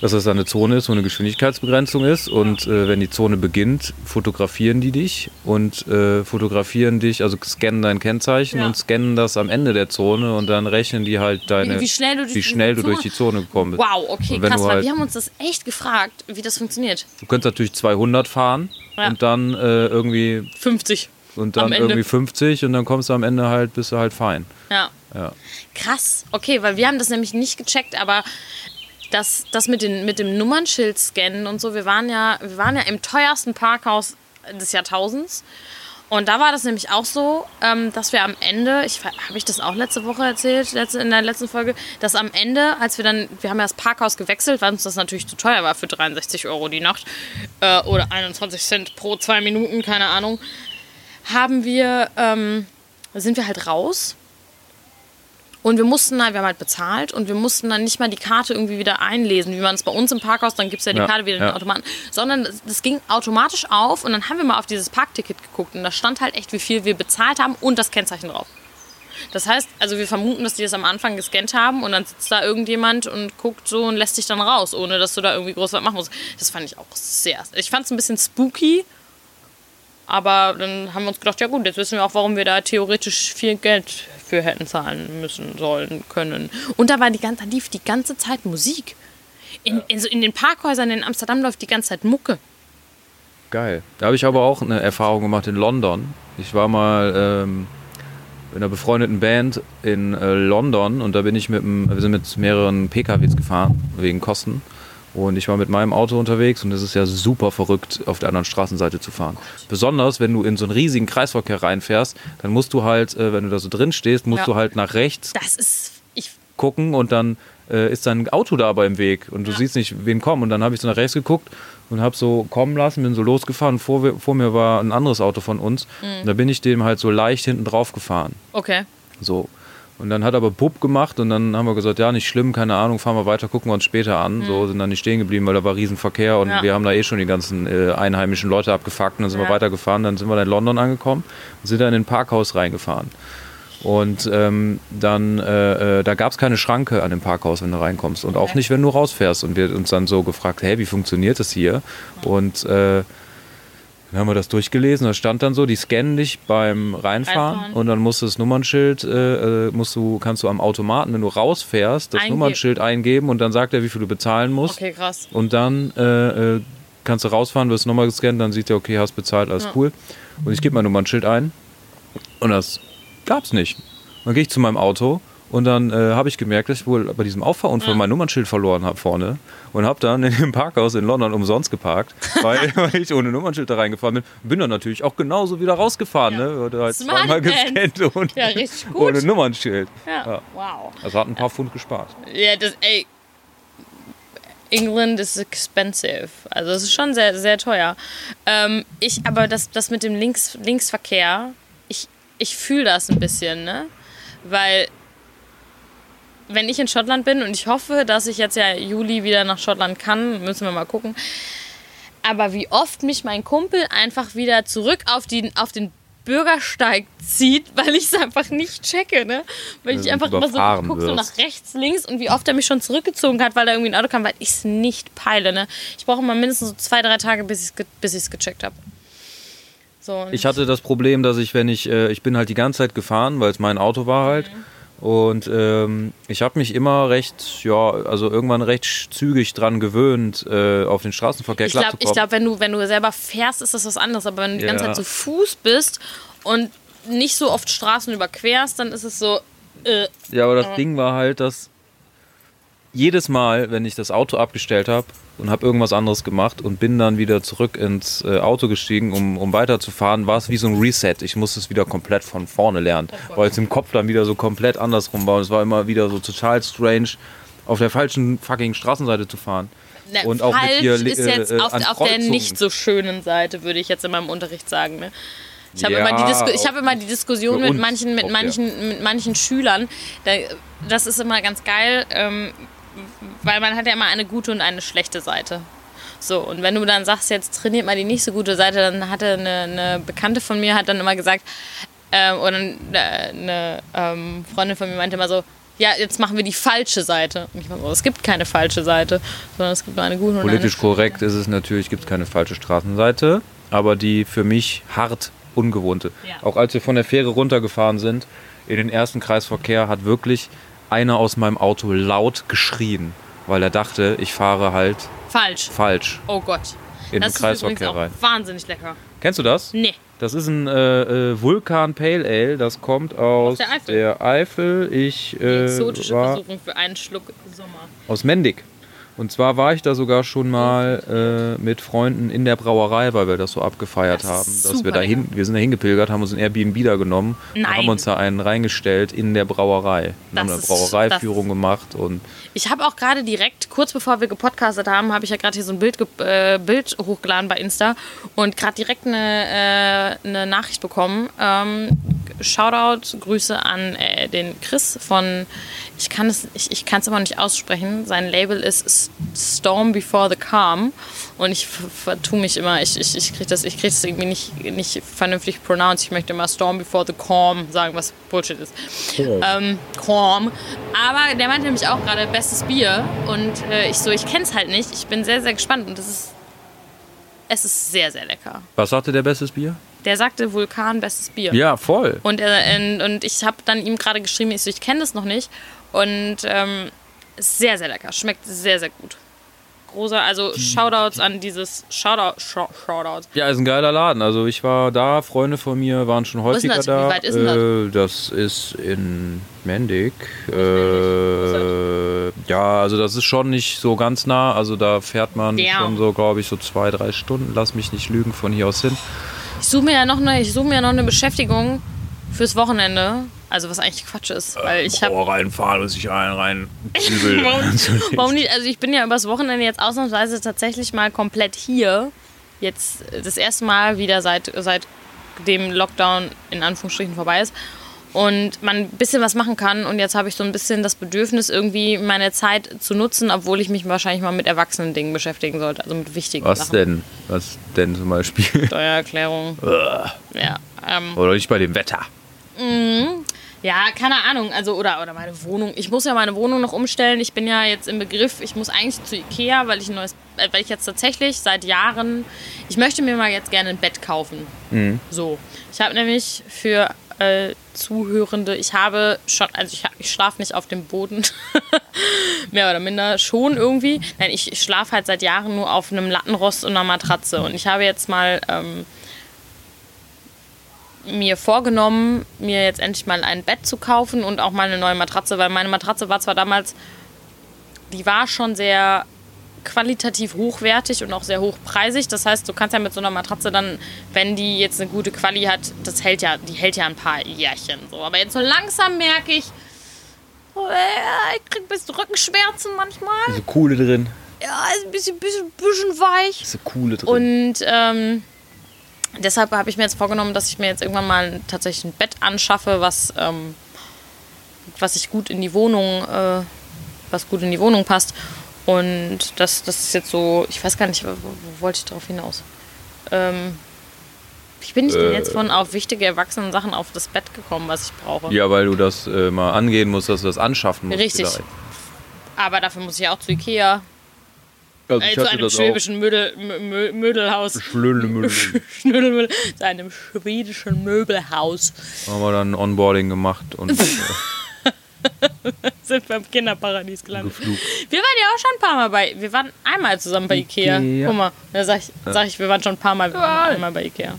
dass es eine Zone ist, wo eine Geschwindigkeitsbegrenzung ist. Und äh, wenn die Zone beginnt, fotografieren die dich und äh, fotografieren dich, also scannen dein Kennzeichen Ja. und scannen das am Ende der Zone und dann rechnen die halt deine, Wie- wie schnell du durch wie die schnell du Zone- durch die Zone gekommen bist. Wow, okay, krass, halt- wir haben uns das echt gefragt, wie das funktioniert. Du könntest natürlich 200 fahren Ja. und dann äh, irgendwie 50. und dann irgendwie 50 und dann kommst du am Ende halt, bist du halt fein. Ja. Ja. Krass, okay, weil wir haben das nämlich nicht gecheckt, aber das, das mit, den, mit dem Nummernschild scannen und so, wir waren ja, wir waren ja im teuersten Parkhaus des Jahrtausends. Und da war das nämlich auch so, ähm, dass wir am Ende, ich habe ich das auch letzte Woche erzählt, letzte, in der letzten Folge, dass am Ende, als wir dann, wir haben ja das Parkhaus gewechselt, weil uns das natürlich zu teuer war für 63 Euro die Nacht äh, oder 21 Cent pro zwei Minuten, keine Ahnung, haben wir, ähm, sind wir halt raus und wir mussten halt, wir haben halt bezahlt und wir mussten dann nicht mal die Karte irgendwie wieder einlesen, wie man es bei uns im Parkhaus, dann gibt es ja die Ja, Karte wieder in den. Automaten, sondern das, das ging automatisch auf und dann haben wir mal auf dieses Parkticket geguckt und da stand halt echt, wie viel wir bezahlt haben und das Kennzeichen drauf. Das heißt, also wir vermuten, dass die das am Anfang gescannt haben und dann sitzt da irgendjemand und guckt so und lässt dich dann raus, ohne dass du da irgendwie groß was machen musst. Das fand ich auch sehr, ich fand es ein bisschen spooky, aber dann haben wir uns gedacht, ja gut, jetzt wissen wir auch, warum wir da theoretisch viel Geld für hätten zahlen müssen, sollen, können. Und da war die ganze, lief die ganze Zeit Musik. In, in, so in den Parkhäusern in Amsterdam läuft die ganze Zeit Mucke. Geil. Da habe ich aber auch eine Erfahrung gemacht in London. Ich war mal ähm, in einer befreundeten Band in äh, London und da bin ich mit einem, wir sind mit mehreren PKWs gefahren, wegen Kosten. Und ich war mit meinem Auto unterwegs und es ist ja super verrückt, auf der anderen Straßenseite zu fahren. Besonders, wenn du in so einen riesigen Kreisverkehr reinfährst, dann musst du halt, äh, wenn du da so drin stehst, musst Ja. du halt nach rechts Das ist, ich, gucken und dann äh, ist dein Auto da aber im Weg und du siehst nicht, wen kommen. Und dann habe ich so nach rechts geguckt und habe so kommen lassen, bin so losgefahren. Vor, wir- vor mir war ein anderes Auto von uns. Mhm. Und da bin ich dem halt so leicht hinten drauf gefahren. Okay. So. Und dann hat aber Pup gemacht und dann haben wir gesagt, ja, nicht schlimm, keine Ahnung, fahren wir weiter, gucken wir uns später an. So sind dann nicht stehen geblieben, weil da war Riesenverkehr und Mhm. Ja. wir haben da eh schon die ganzen äh, einheimischen Leute abgefuckt und dann sind Ja. wir weitergefahren. Dann sind wir dann in London angekommen und sind dann in ein Parkhaus reingefahren. Und ähm, dann, äh, äh, da gab es keine Schranke an dem Parkhaus, wenn du reinkommst. Und auch Okay. nicht, wenn du rausfährst. Und wir uns dann so gefragt, hey, wie funktioniert das hier? Und äh, dann haben wir das durchgelesen, da stand dann so, die scannen dich beim Reinfahren, Reinfahren. und dann musst du das Nummernschild, äh, äh, musst du, kannst du am Automaten, wenn du rausfährst, das Eingeben. Nummernschild eingeben und dann sagt er, wie viel du bezahlen musst. Okay, krass. Und dann äh, äh, kannst du rausfahren, wirst Nummer gescannt, dann sieht er, okay, hast bezahlt, alles Ja. cool. Und ich gebe mein Nummernschild ein und das gab's nicht. Dann gehe ich zu meinem Auto und dann äh, habe ich gemerkt, dass ich wohl bei diesem Auffahrunfall mein Nummernschild verloren habe vorne und habe dann in dem Parkhaus in London umsonst geparkt, [LAUGHS] weil, weil ich ohne Nummernschild da reingefahren bin. Bin dann natürlich auch genauso wieder rausgefahren, Ja. ne? Oder halt Smart zweimal gescannt [LAUGHS] und Ja, ohne Nummernschild. Ja. Ja. Wow. Also hat ein paar Pfund gespart. Ja, das, ey. England is expensive. Also es ist schon sehr, sehr teuer. Ähm, ich, aber das, das mit dem Links, Linksverkehr, ich, ich fühle das ein bisschen, ne? Weil wenn ich in Schottland bin und ich hoffe, dass ich jetzt ja Juli wieder nach Schottland kann, müssen wir mal gucken. Aber wie oft mich mein Kumpel einfach wieder zurück auf, die, auf den Bürgersteig zieht, [LAUGHS] weil ich es einfach nicht checke, ne? Weil ich einfach immer so gucke so nach rechts, links und wie oft er mich schon zurückgezogen hat, weil da irgendwie ein Auto kam, weil ich es nicht peile, ne? Ich brauche immer mindestens so zwei, drei Tage, bis ich es bis ich's gecheckt habe. So, Ich hatte das Problem, dass ich, wenn ich, äh, ich bin halt die ganze Zeit gefahren, weil es mein Auto war halt. Und ähm, ich habe mich immer recht, ja, also irgendwann recht zügig dran gewöhnt, äh, auf den Straßenverkehr ich glaube, glaub, wenn, du, wenn du selber fährst, ist das was anderes. Aber wenn du die ganze. Zeit zu Fuß bist und nicht so oft Straßen überquerst, dann ist es so. Äh, Ja, aber das Ding war halt, dass jedes Mal, wenn ich das Auto abgestellt habe und habe irgendwas anderes gemacht und bin dann wieder zurück ins äh, Auto gestiegen, um, um weiterzufahren, war es wie so ein Reset. Ich musste es wieder komplett von vorne lernen, weil es im Kopf dann wieder so komplett andersrum war. Und es war immer wieder so total strange, auf der falschen fucking Straßenseite zu fahren. na, und auch mit ihr ist jetzt äh, auf, an auf der nicht so schönen Seite, würde ich jetzt in meinem Unterricht sagen. Ne? Ich habe Ja, immer, die Disku- ich auch hab immer die Diskussion mit manchen, mit, manchen, mit manchen Schülern. Da, das ist immer ganz geil, ähm, weil man hat ja immer eine gute und eine schlechte Seite. So, und wenn du dann sagst, jetzt trainiert mal die nicht so gute Seite, dann hatte eine, eine Bekannte von mir hat dann immer gesagt, ähm, oder eine, eine ähm, Freundin von mir meinte immer so, ja, jetzt machen wir die falsche Seite. Und ich war so, es gibt keine falsche Seite, sondern es gibt nur eine gute und Politisch eine korrekt ist es natürlich, gibt es keine falsche Straßenseite, aber die für mich hart ungewohnte. Ja. Auch als wir von der Fähre runtergefahren sind, in den ersten Kreisverkehr hat wirklich einer aus meinem Auto laut geschrien, weil er dachte, ich fahre halt falsch. falsch Oh Gott. in das den Kreisverkehr rein. auch wahnsinnig lecker. Kennst du das? Nee. Das ist ein äh, äh, Vulkan Pale Ale, das kommt aus, der Eifel. der Eifel. Ich Die äh, exotische war Versuchung für einen Schluck Sommer. aus Mendig. Und zwar war ich da sogar schon mal äh, mit Freunden in der Brauerei, weil wir das so abgefeiert Das haben. Dass wir dahin, wir sind da hingepilgert, haben uns ein Airbnb da genommen und Nein. haben uns da einen reingestellt in der Brauerei. Und Das haben eine Brauereiführung gemacht und Ich habe auch gerade direkt, kurz bevor wir gepodcastet haben, habe ich ja gerade hier so ein Bild, äh, Bild hochgeladen bei Insta und gerade direkt eine, äh, eine Nachricht bekommen. Ähm, Shoutout, Grüße an äh, den Chris von, ich kann es ich, ich kann es immer nicht aussprechen. Sein Label ist Storm Before the Calm und ich ver- vertue mich immer, ich, ich, ich kriege das, ich krieg das irgendwie nicht, nicht vernünftig pronounced. Ich möchte immer Storm Before the Calm sagen, was Bullshit ist. Ähm, Calm. Aber der meinte nämlich auch gerade bestes Bier und äh, ich so, ich kenne es halt nicht. Ich bin sehr, sehr gespannt und es ist, es ist sehr, sehr lecker. was sagte der bestes Bier? Der sagte Vulkan bestes Bier. Ja, voll. Und, äh, und ich habe dann ihm gerade geschrieben, ich, so, ich kenne das noch nicht. Und ähm, ist sehr, sehr lecker. Schmeckt sehr, sehr gut. Großer, also Shoutouts an dieses Shoutout, Shou- Shoutouts. Ja, ist ein geiler Laden. Also ich war da, Freunde von mir waren schon ist denn häufiger das? Wie da. weit ist denn äh, das ist in Mendig. Äh, ja, also das ist schon nicht so ganz nah. Also da fährt man Ja. schon so, glaube ich, so zwei, drei Stunden. Lass mich nicht lügen von hier aus hin. Ich suche mir ja noch eine, ich suche mir ja noch eine Beschäftigung fürs Wochenende. Also was eigentlich Quatsch ist, weil ich habe reinfahren und sich einen rein [LAUGHS] warum, [LAUGHS] warum nicht? Also ich bin ja übers Wochenende jetzt ausnahmsweise tatsächlich mal komplett hier. Jetzt das erste Mal wieder seit, seit dem Lockdown in Anführungsstrichen vorbei ist. Und man ein bisschen was machen kann. Und jetzt habe ich so ein bisschen das Bedürfnis, irgendwie meine Zeit zu nutzen, obwohl ich mich wahrscheinlich mal mit erwachsenen Dingen beschäftigen sollte. Also mit wichtigen Was Sachen. denn? Was denn zum Beispiel? Steuererklärung. [LAUGHS] ja. Ähm, Oder nicht bei dem Wetter? Ja, keine Ahnung. Also, oder, oder meine Wohnung. Ich muss ja meine Wohnung noch umstellen. Ich bin ja jetzt im Begriff, ich muss eigentlich zu Ikea, weil ich ein neues, äh, weil ich jetzt tatsächlich seit Jahren, ich möchte mir mal jetzt gerne ein Bett kaufen. So. Ich habe nämlich für äh, Zuhörende, ich habe schon, also ich, ich schlafe nicht auf dem Boden. [LAUGHS] Mehr oder minder schon irgendwie. Nein, ich, ich schlafe halt seit Jahren nur auf einem Lattenrost und einer Matratze. Und ich habe jetzt mal ähm, mir vorgenommen, mir jetzt endlich mal ein Bett zu kaufen und auch mal eine neue Matratze, weil meine Matratze war zwar damals, die war schon sehr qualitativ hochwertig und auch sehr hochpreisig. Das heißt, du kannst ja mit so einer Matratze dann, wenn die jetzt eine gute Quali hat, das hält ja, die hält ja ein paar Jährchen. So. Aber jetzt so langsam merke ich, oh, ich krieg ein bisschen Rückenschmerzen manchmal. Ist Kuhle drin. Ja, ist ein bisschen, bisschen, bisschen weich. Ist Kuhle drin. Und ähm, deshalb habe ich mir jetzt vorgenommen, dass ich mir jetzt irgendwann mal tatsächlich ein Bett anschaffe, was, ähm, was ich gut in die Wohnung, äh, was gut in die Wohnung passt. Und das, das ist jetzt so, ich weiß gar nicht, wo, wo wollte ich darauf hinaus? Ähm, wie bin ich denn jetzt von auf wichtige erwachsene Sachen auf das Bett gekommen, was ich brauche? ja, weil du das äh, mal angehen musst, dass du das anschaffen musst. Richtig. vielleicht. Aber dafür muss ich auch zu Ikea, Also äh, ich zu hatte einem schwäbischen Mödel, Mö- Mö- Mödelhaus. Schlödelemüll. [LAUGHS] Schnödelmüll, zu einem schwedischen Möbelhaus. haben wir dann Onboarding gemacht und [LAUGHS] äh, Sind wir im Kinderparadies gelandet. Wir waren ja auch schon ein paar Mal bei. Wir waren einmal zusammen bei Ikea. Ikea. Guck mal, da sag ich, sag ich, wir waren schon ein paar Mal, wir waren einmal bei Ikea.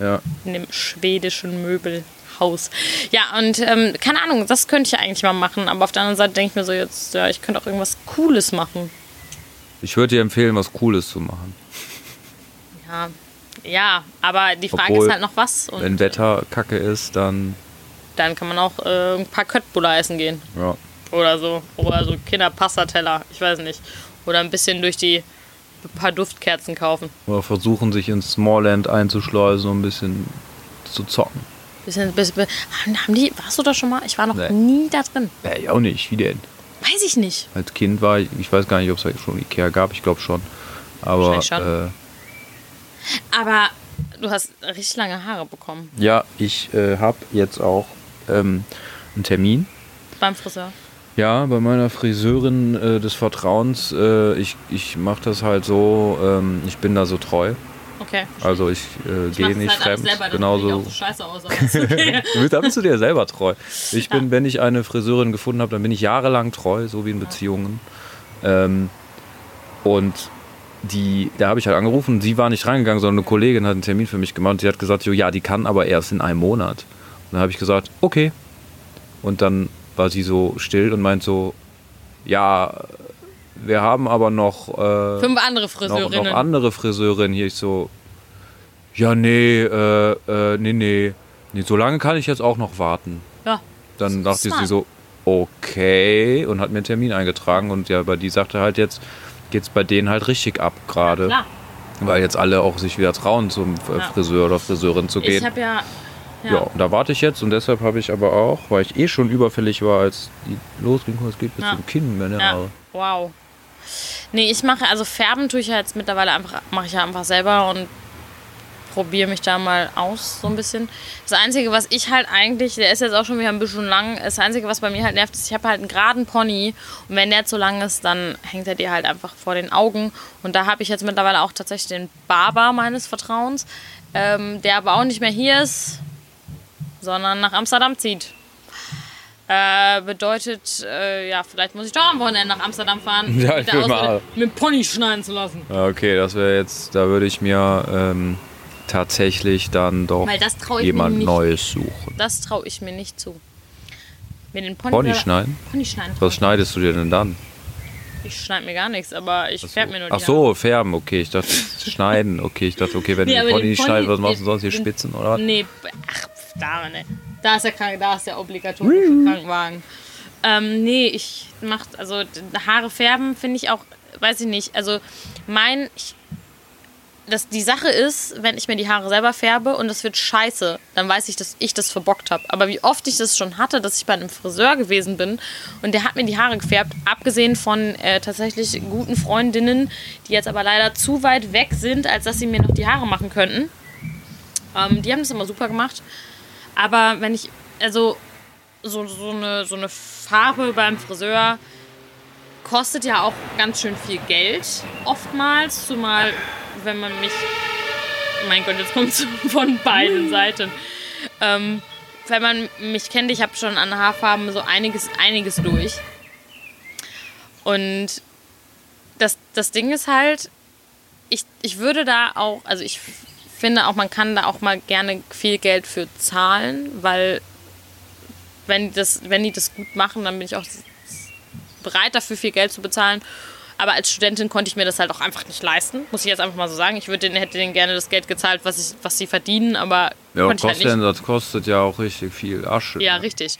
Ja. In dem schwedischen Möbelhaus. Ja, und ähm, keine Ahnung, das könnte ich ja eigentlich mal machen. Aber auf der anderen Seite denke ich mir so jetzt, ja, ich könnte auch irgendwas Cooles machen. Ich würde dir empfehlen, was Cooles zu machen. Ja, ja aber die Frage Obwohl, ist halt noch was. Und Wenn Wetter kacke ist, dann dann kann man auch äh, ein paar Köttbullar essen gehen. ja. Oder so. Oder so Kinderpassateller. Ich weiß nicht. Oder ein bisschen durch die ein paar Duftkerzen kaufen. Oder versuchen, sich ins Smallland einzuschleusen, um ein bisschen zu zocken. Bisschen, bisschen, haben haben die, warst du da schon mal? Ich war noch Nee. nie da drin. Ja, ich auch nicht. Wie denn? Weiß ich nicht. Als Kind war ich, ich weiß gar nicht, ob es schon Ikea gab, ich glaube schon. Aber schon. Äh, Aber du hast richtig lange Haare bekommen ja, ich äh, habe jetzt auch ähm, einen Termin. beim Friseur. Ja, bei meiner Friseurin äh, des Vertrauens. Äh, ich ich mache das halt so, ähm, ich bin da so treu. Okay. Also ich äh, Ich gehe das nicht halt fremd. selber, Genauso. so scheiße aus. Okay. [LAUGHS] Du bist, da bist du dir selber treu. Ich bin, wenn ich eine Friseurin gefunden habe, dann bin ich jahrelang treu, so wie in Beziehungen. Ähm, und die, da habe ich halt angerufen, sie war nicht reingegangen, sondern eine Kollegin hat einen Termin für mich gemacht und sie hat gesagt, so, ja, die kann aber erst in einem Monat. Und dann habe ich gesagt, okay. Und dann war sie so still und meint so, ja, wir haben aber noch, äh, Fünf andere noch, Friseurinnen. noch andere Friseurinnen hier. Ich so, ja, nee, äh, äh, nee, nee, nee, so lange kann ich jetzt auch noch warten. ja. Dann dachte Smart. sie so, okay, und hat mir einen Termin eingetragen. Und ja, bei die sagte halt jetzt, geht's bei denen halt richtig ab gerade. Klar. weil jetzt alle auch sich wieder trauen, zum Ja. Friseur oder Friseurin zu Ich gehen. habe ja. Ja. und da warte ich jetzt und deshalb habe ich aber auch, weil ich eh schon überfällig war, als die losging, es geht bis Ja. zum Kinn, meine Ja. Haare. Wow. Nee, ich mache, also färben tue ich ja jetzt mittlerweile einfach, mache ich ja einfach selber und probiere mich da mal aus, so ein bisschen. Das Einzige, was ich halt eigentlich, der ist jetzt auch schon wieder ein bisschen lang, das Einzige, was bei mir halt nervt, ist, ich habe halt einen geraden Pony und wenn der zu lang ist, dann hängt er dir halt einfach vor den Augen. Und da habe ich jetzt mittlerweile auch tatsächlich den Barber meines Vertrauens, ähm, der aber auch nicht mehr hier ist, sondern nach Amsterdam zieht. Äh, bedeutet, äh, ja, vielleicht muss ich doch am Wochenende nach Amsterdam fahren, [LAUGHS] Ja, um ich aus- mal. mit Pony schneiden zu lassen. Okay, das wäre jetzt, da würde ich mir ähm, tatsächlich dann doch jemand. Neues suchen. Das traue ich mir nicht zu. Mir den Pony, Pony schneiden? Pony schneiden. Was schneidest du dir denn dann? Ich schneide mir gar nichts, aber ich färbe mir nur die Ach so, färben, okay. Ich dachte, [LAUGHS] schneiden, okay. Ich dachte, okay, wenn Nee, du den Pony nicht schneidest, was machst du sonst hier Spitzen oder? Nee, ach, da, ne. da ist der Krank, da ist der obligatorische Krankenwagen. Ähm, nee, ich mach, also Haare färben finde ich auch, weiß ich nicht, also mein, ich, das, die Sache ist, wenn ich mir die Haare selber färbe und das wird scheiße, dann weiß ich, dass ich das verbockt habe. Aber wie oft ich das schon hatte, dass ich bei einem Friseur gewesen bin und der hat mir die Haare gefärbt, abgesehen von äh, tatsächlich guten Freundinnen, die jetzt aber leider zu weit weg sind, als dass sie mir noch die Haare machen könnten. Ähm, die haben das immer super gemacht. Aber wenn ich, also so, so, eine, so eine Farbe beim Friseur kostet ja auch ganz schön viel Geld oftmals, zumal wenn man mich, mein Gott, jetzt kommt es [LAUGHS] von beiden Seiten. Ähm, wenn man mich kennt, ich habe schon an Haarfarben so einiges, einiges durch. Und das, das Ding ist halt, ich, ich würde da auch, also ich finde auch, man kann da auch mal gerne viel Geld für zahlen, weil wenn, das, wenn die das gut machen, dann bin ich auch bereit dafür viel Geld zu bezahlen. Aber als Studentin konnte ich mir das halt auch einfach nicht leisten, muss ich jetzt einfach mal so sagen. Ich würde denen, hätte denen gerne das Geld gezahlt, was, ich, was sie verdienen, aber Ja, konnte ich halt nicht. kostet, das kostet ja auch richtig viel Asche. Ja, ne? richtig.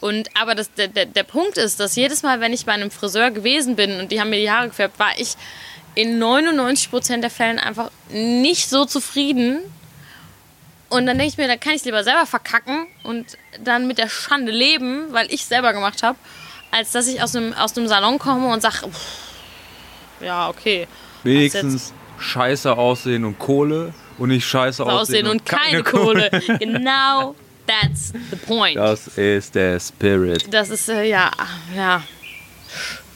Und aber das, der, der, der Punkt ist, dass jedes Mal, wenn ich bei einem Friseur gewesen bin und die haben mir die Haare gefärbt, war ich in 99% der Fällen einfach nicht so zufrieden. Und dann denke ich mir, da kann ich es lieber selber verkacken und dann mit der Schande leben, weil ich selber gemacht habe, als dass ich aus einem, aus einem Salon komme und sage, ja, okay. Wenigstens scheiße aussehen und Kohle und nicht scheiße aussehen, Aussehen und keine Kohle. [LAUGHS] genau, that's the point. Das ist der Spirit. Das ist, äh, ja, ja,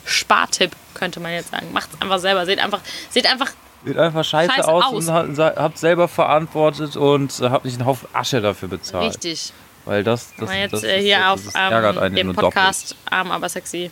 Spartipp, könnte man jetzt sagen. Macht's einfach selber. Seht einfach, seht einfach, Sieht einfach scheiße, Scheiße aus, aus. und habt selber verantwortet und äh, habt nicht einen Haufen Asche dafür bezahlt. richtig. Weil das, das, Mal jetzt das, äh, ist- hier das, auf das ärgert ähm, einen dem Podcast Arm, aber sexy.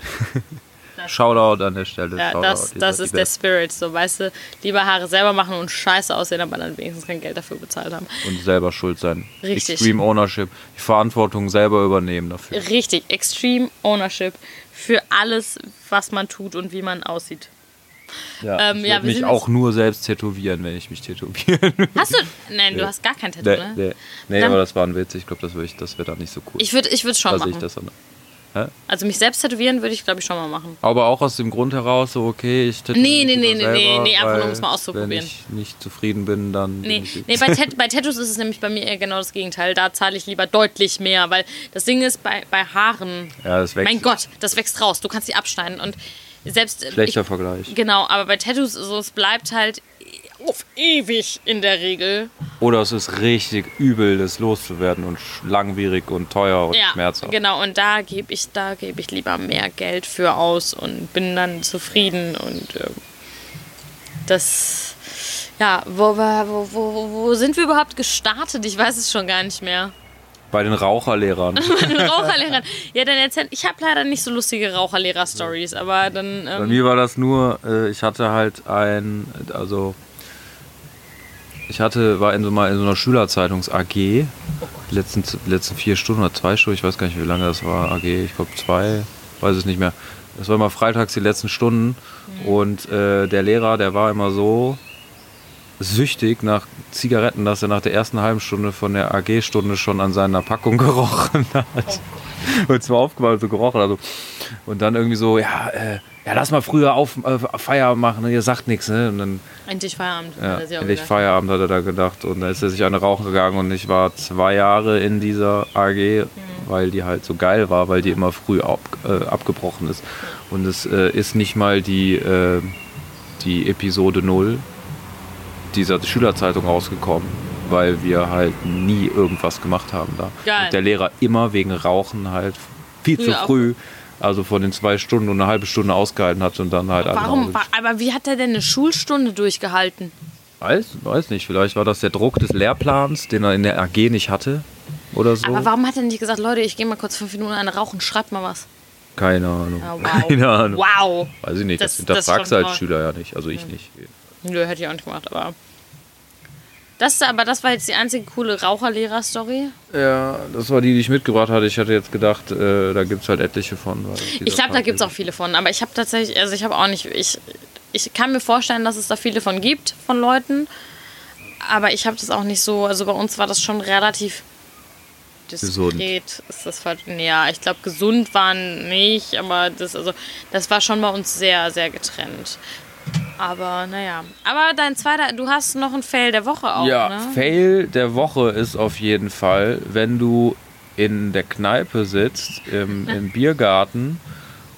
[LAUGHS] doppelt. Shoutout an der Stelle. Ja, Shoutout, das, das ist der. Spirit. So, weißt du, lieber Haare selber machen und scheiße aussehen, aber dann wenigstens kein Geld dafür bezahlt haben. Und selber schuld sein. Richtig. Extreme Ownership. Die Verantwortung selber übernehmen dafür. Richtig, Extreme Ownership für alles, was man tut und wie man aussieht. Ja, Ähm, ich ja, mich auch nur selbst tätowieren, wenn ich mich tätowieren [LAUGHS] Hast du. Nein, du hast gar kein Tattoo, Nee, ne? nee, nee aber das war ein Witz. Ich glaube, das, ich- das wäre dann nicht so cool. Ich würde ich würd schon also ich machen. das dann. Also mich selbst tätowieren würde ich, glaube ich, schon mal machen. Aber auch aus dem Grund heraus, so okay, ich tätowiere Nee, nee, nee, nee, selber, nee, einfach nur, um es mal auszuprobieren. Wenn ich nicht zufrieden bin, dann. Nee, bin nee bei, Tat bei Tattoos ist es nämlich bei mir eher genau das Gegenteil. Da zahle ich lieber deutlich mehr, weil das Ding ist, bei, bei Haaren, Ja, das wächst. mein Gott, das wächst raus. Du kannst die abschneiden und selbst... äh, Schlechter ich, Vergleich. Genau, aber bei Tattoos, so, es bleibt halt auf ewig in der Regel. Oder es ist richtig übel, das loszuwerden und langwierig und teuer und Ja, schmerzhaft. genau. Und da gebe ich, da gebe ich lieber mehr Geld für aus und bin dann zufrieden und ähm, das... Ja, wo, wo, wo, wo- sind wir überhaupt gestartet? Ich weiß es schon gar nicht mehr. Bei den Raucherlehrern. [LAUGHS] den Raucherlehrern. Ja, dann erzähl. Ich habe leider nicht so lustige Raucherlehrer-Stories, aber dann. Bei Ähm, mir war das nur, äh, ich hatte halt ein, also ich hatte, war in so mal in so einer Schülerzeitungs AG, die letzten, die letzten vier Stunden oder zwei Stunden, ich weiß gar nicht, wie lange das war, AG, ich glaube zwei, weiß es nicht mehr. Das war immer freitags die letzten Stunden und äh, der Lehrer, der war immer so süchtig nach Zigaretten, dass er nach der ersten halben Stunde von der AG-Stunde schon an seiner Packung [LAUGHS] gerochen hat. Und zwar aufgemacht, so gerochen. Also. Und dann irgendwie so, ja, äh, ja, lass mal früher auf äh, Feierabend machen, ne? ihr sagt nichts. Ne? Und dann, endlich Feierabend. ja, hat er sich auch endlich gedacht. Feierabend hat er da gedacht. Und dann ist er sich eine rauchen gegangen und ich war zwei Jahre in dieser AG, weil die halt so geil war, weil die immer früh ab, äh, abgebrochen ist. Und es äh, ist nicht mal die, äh, die Episode 0 dieser Schülerzeitung rausgekommen, weil wir halt nie irgendwas gemacht haben da. Geil. Und der Lehrer immer wegen Rauchen halt viel Früh zu früh, also von den zwei Stunden und eine halbe Stunde ausgehalten hat und dann halt Warum? Aber wie hat er denn eine Schulstunde durchgehalten? Weiß, weiß nicht, vielleicht war das der Druck des Lehrplans, den er in der AG nicht hatte oder so. Aber warum hat er nicht gesagt, Leute, ich gehe mal kurz fünf Minuten eine rauchen, schreibt mal was? Keine Ahnung. Ah, [LAUGHS] wow. Keine Ahnung. Wow. Weiß ich nicht, das, Das- hinterfragst du als mal. Schüler ja nicht. Also ich nicht. Nö, hätte ich auch nicht gemacht, aber. Das, aber das war jetzt die einzige coole Raucherlehrer-Story. Ja, das war die, die ich mitgebracht hatte. Ich hatte jetzt gedacht, äh, da gibt es halt etliche von. weil Ich glaube, da gibt es auch viele von. Aber ich habe tatsächlich, also ich habe auch nicht, ich, ich kann mir vorstellen, dass es da viele von gibt, von Leuten. aber ich habe das auch nicht so, also bei uns war das schon relativ Gesund. diskret. Ist das falsch? Ja, ich glaube, gesund waren nicht, aber das, also, das war schon bei uns sehr, sehr getrennt. Aber naja. Aber dein zweiter, du hast noch ein Fail der Woche auch, ja, ne? Fail der Woche ist auf jeden Fall, wenn du in der Kneipe sitzt, im, [LAUGHS] im Biergarten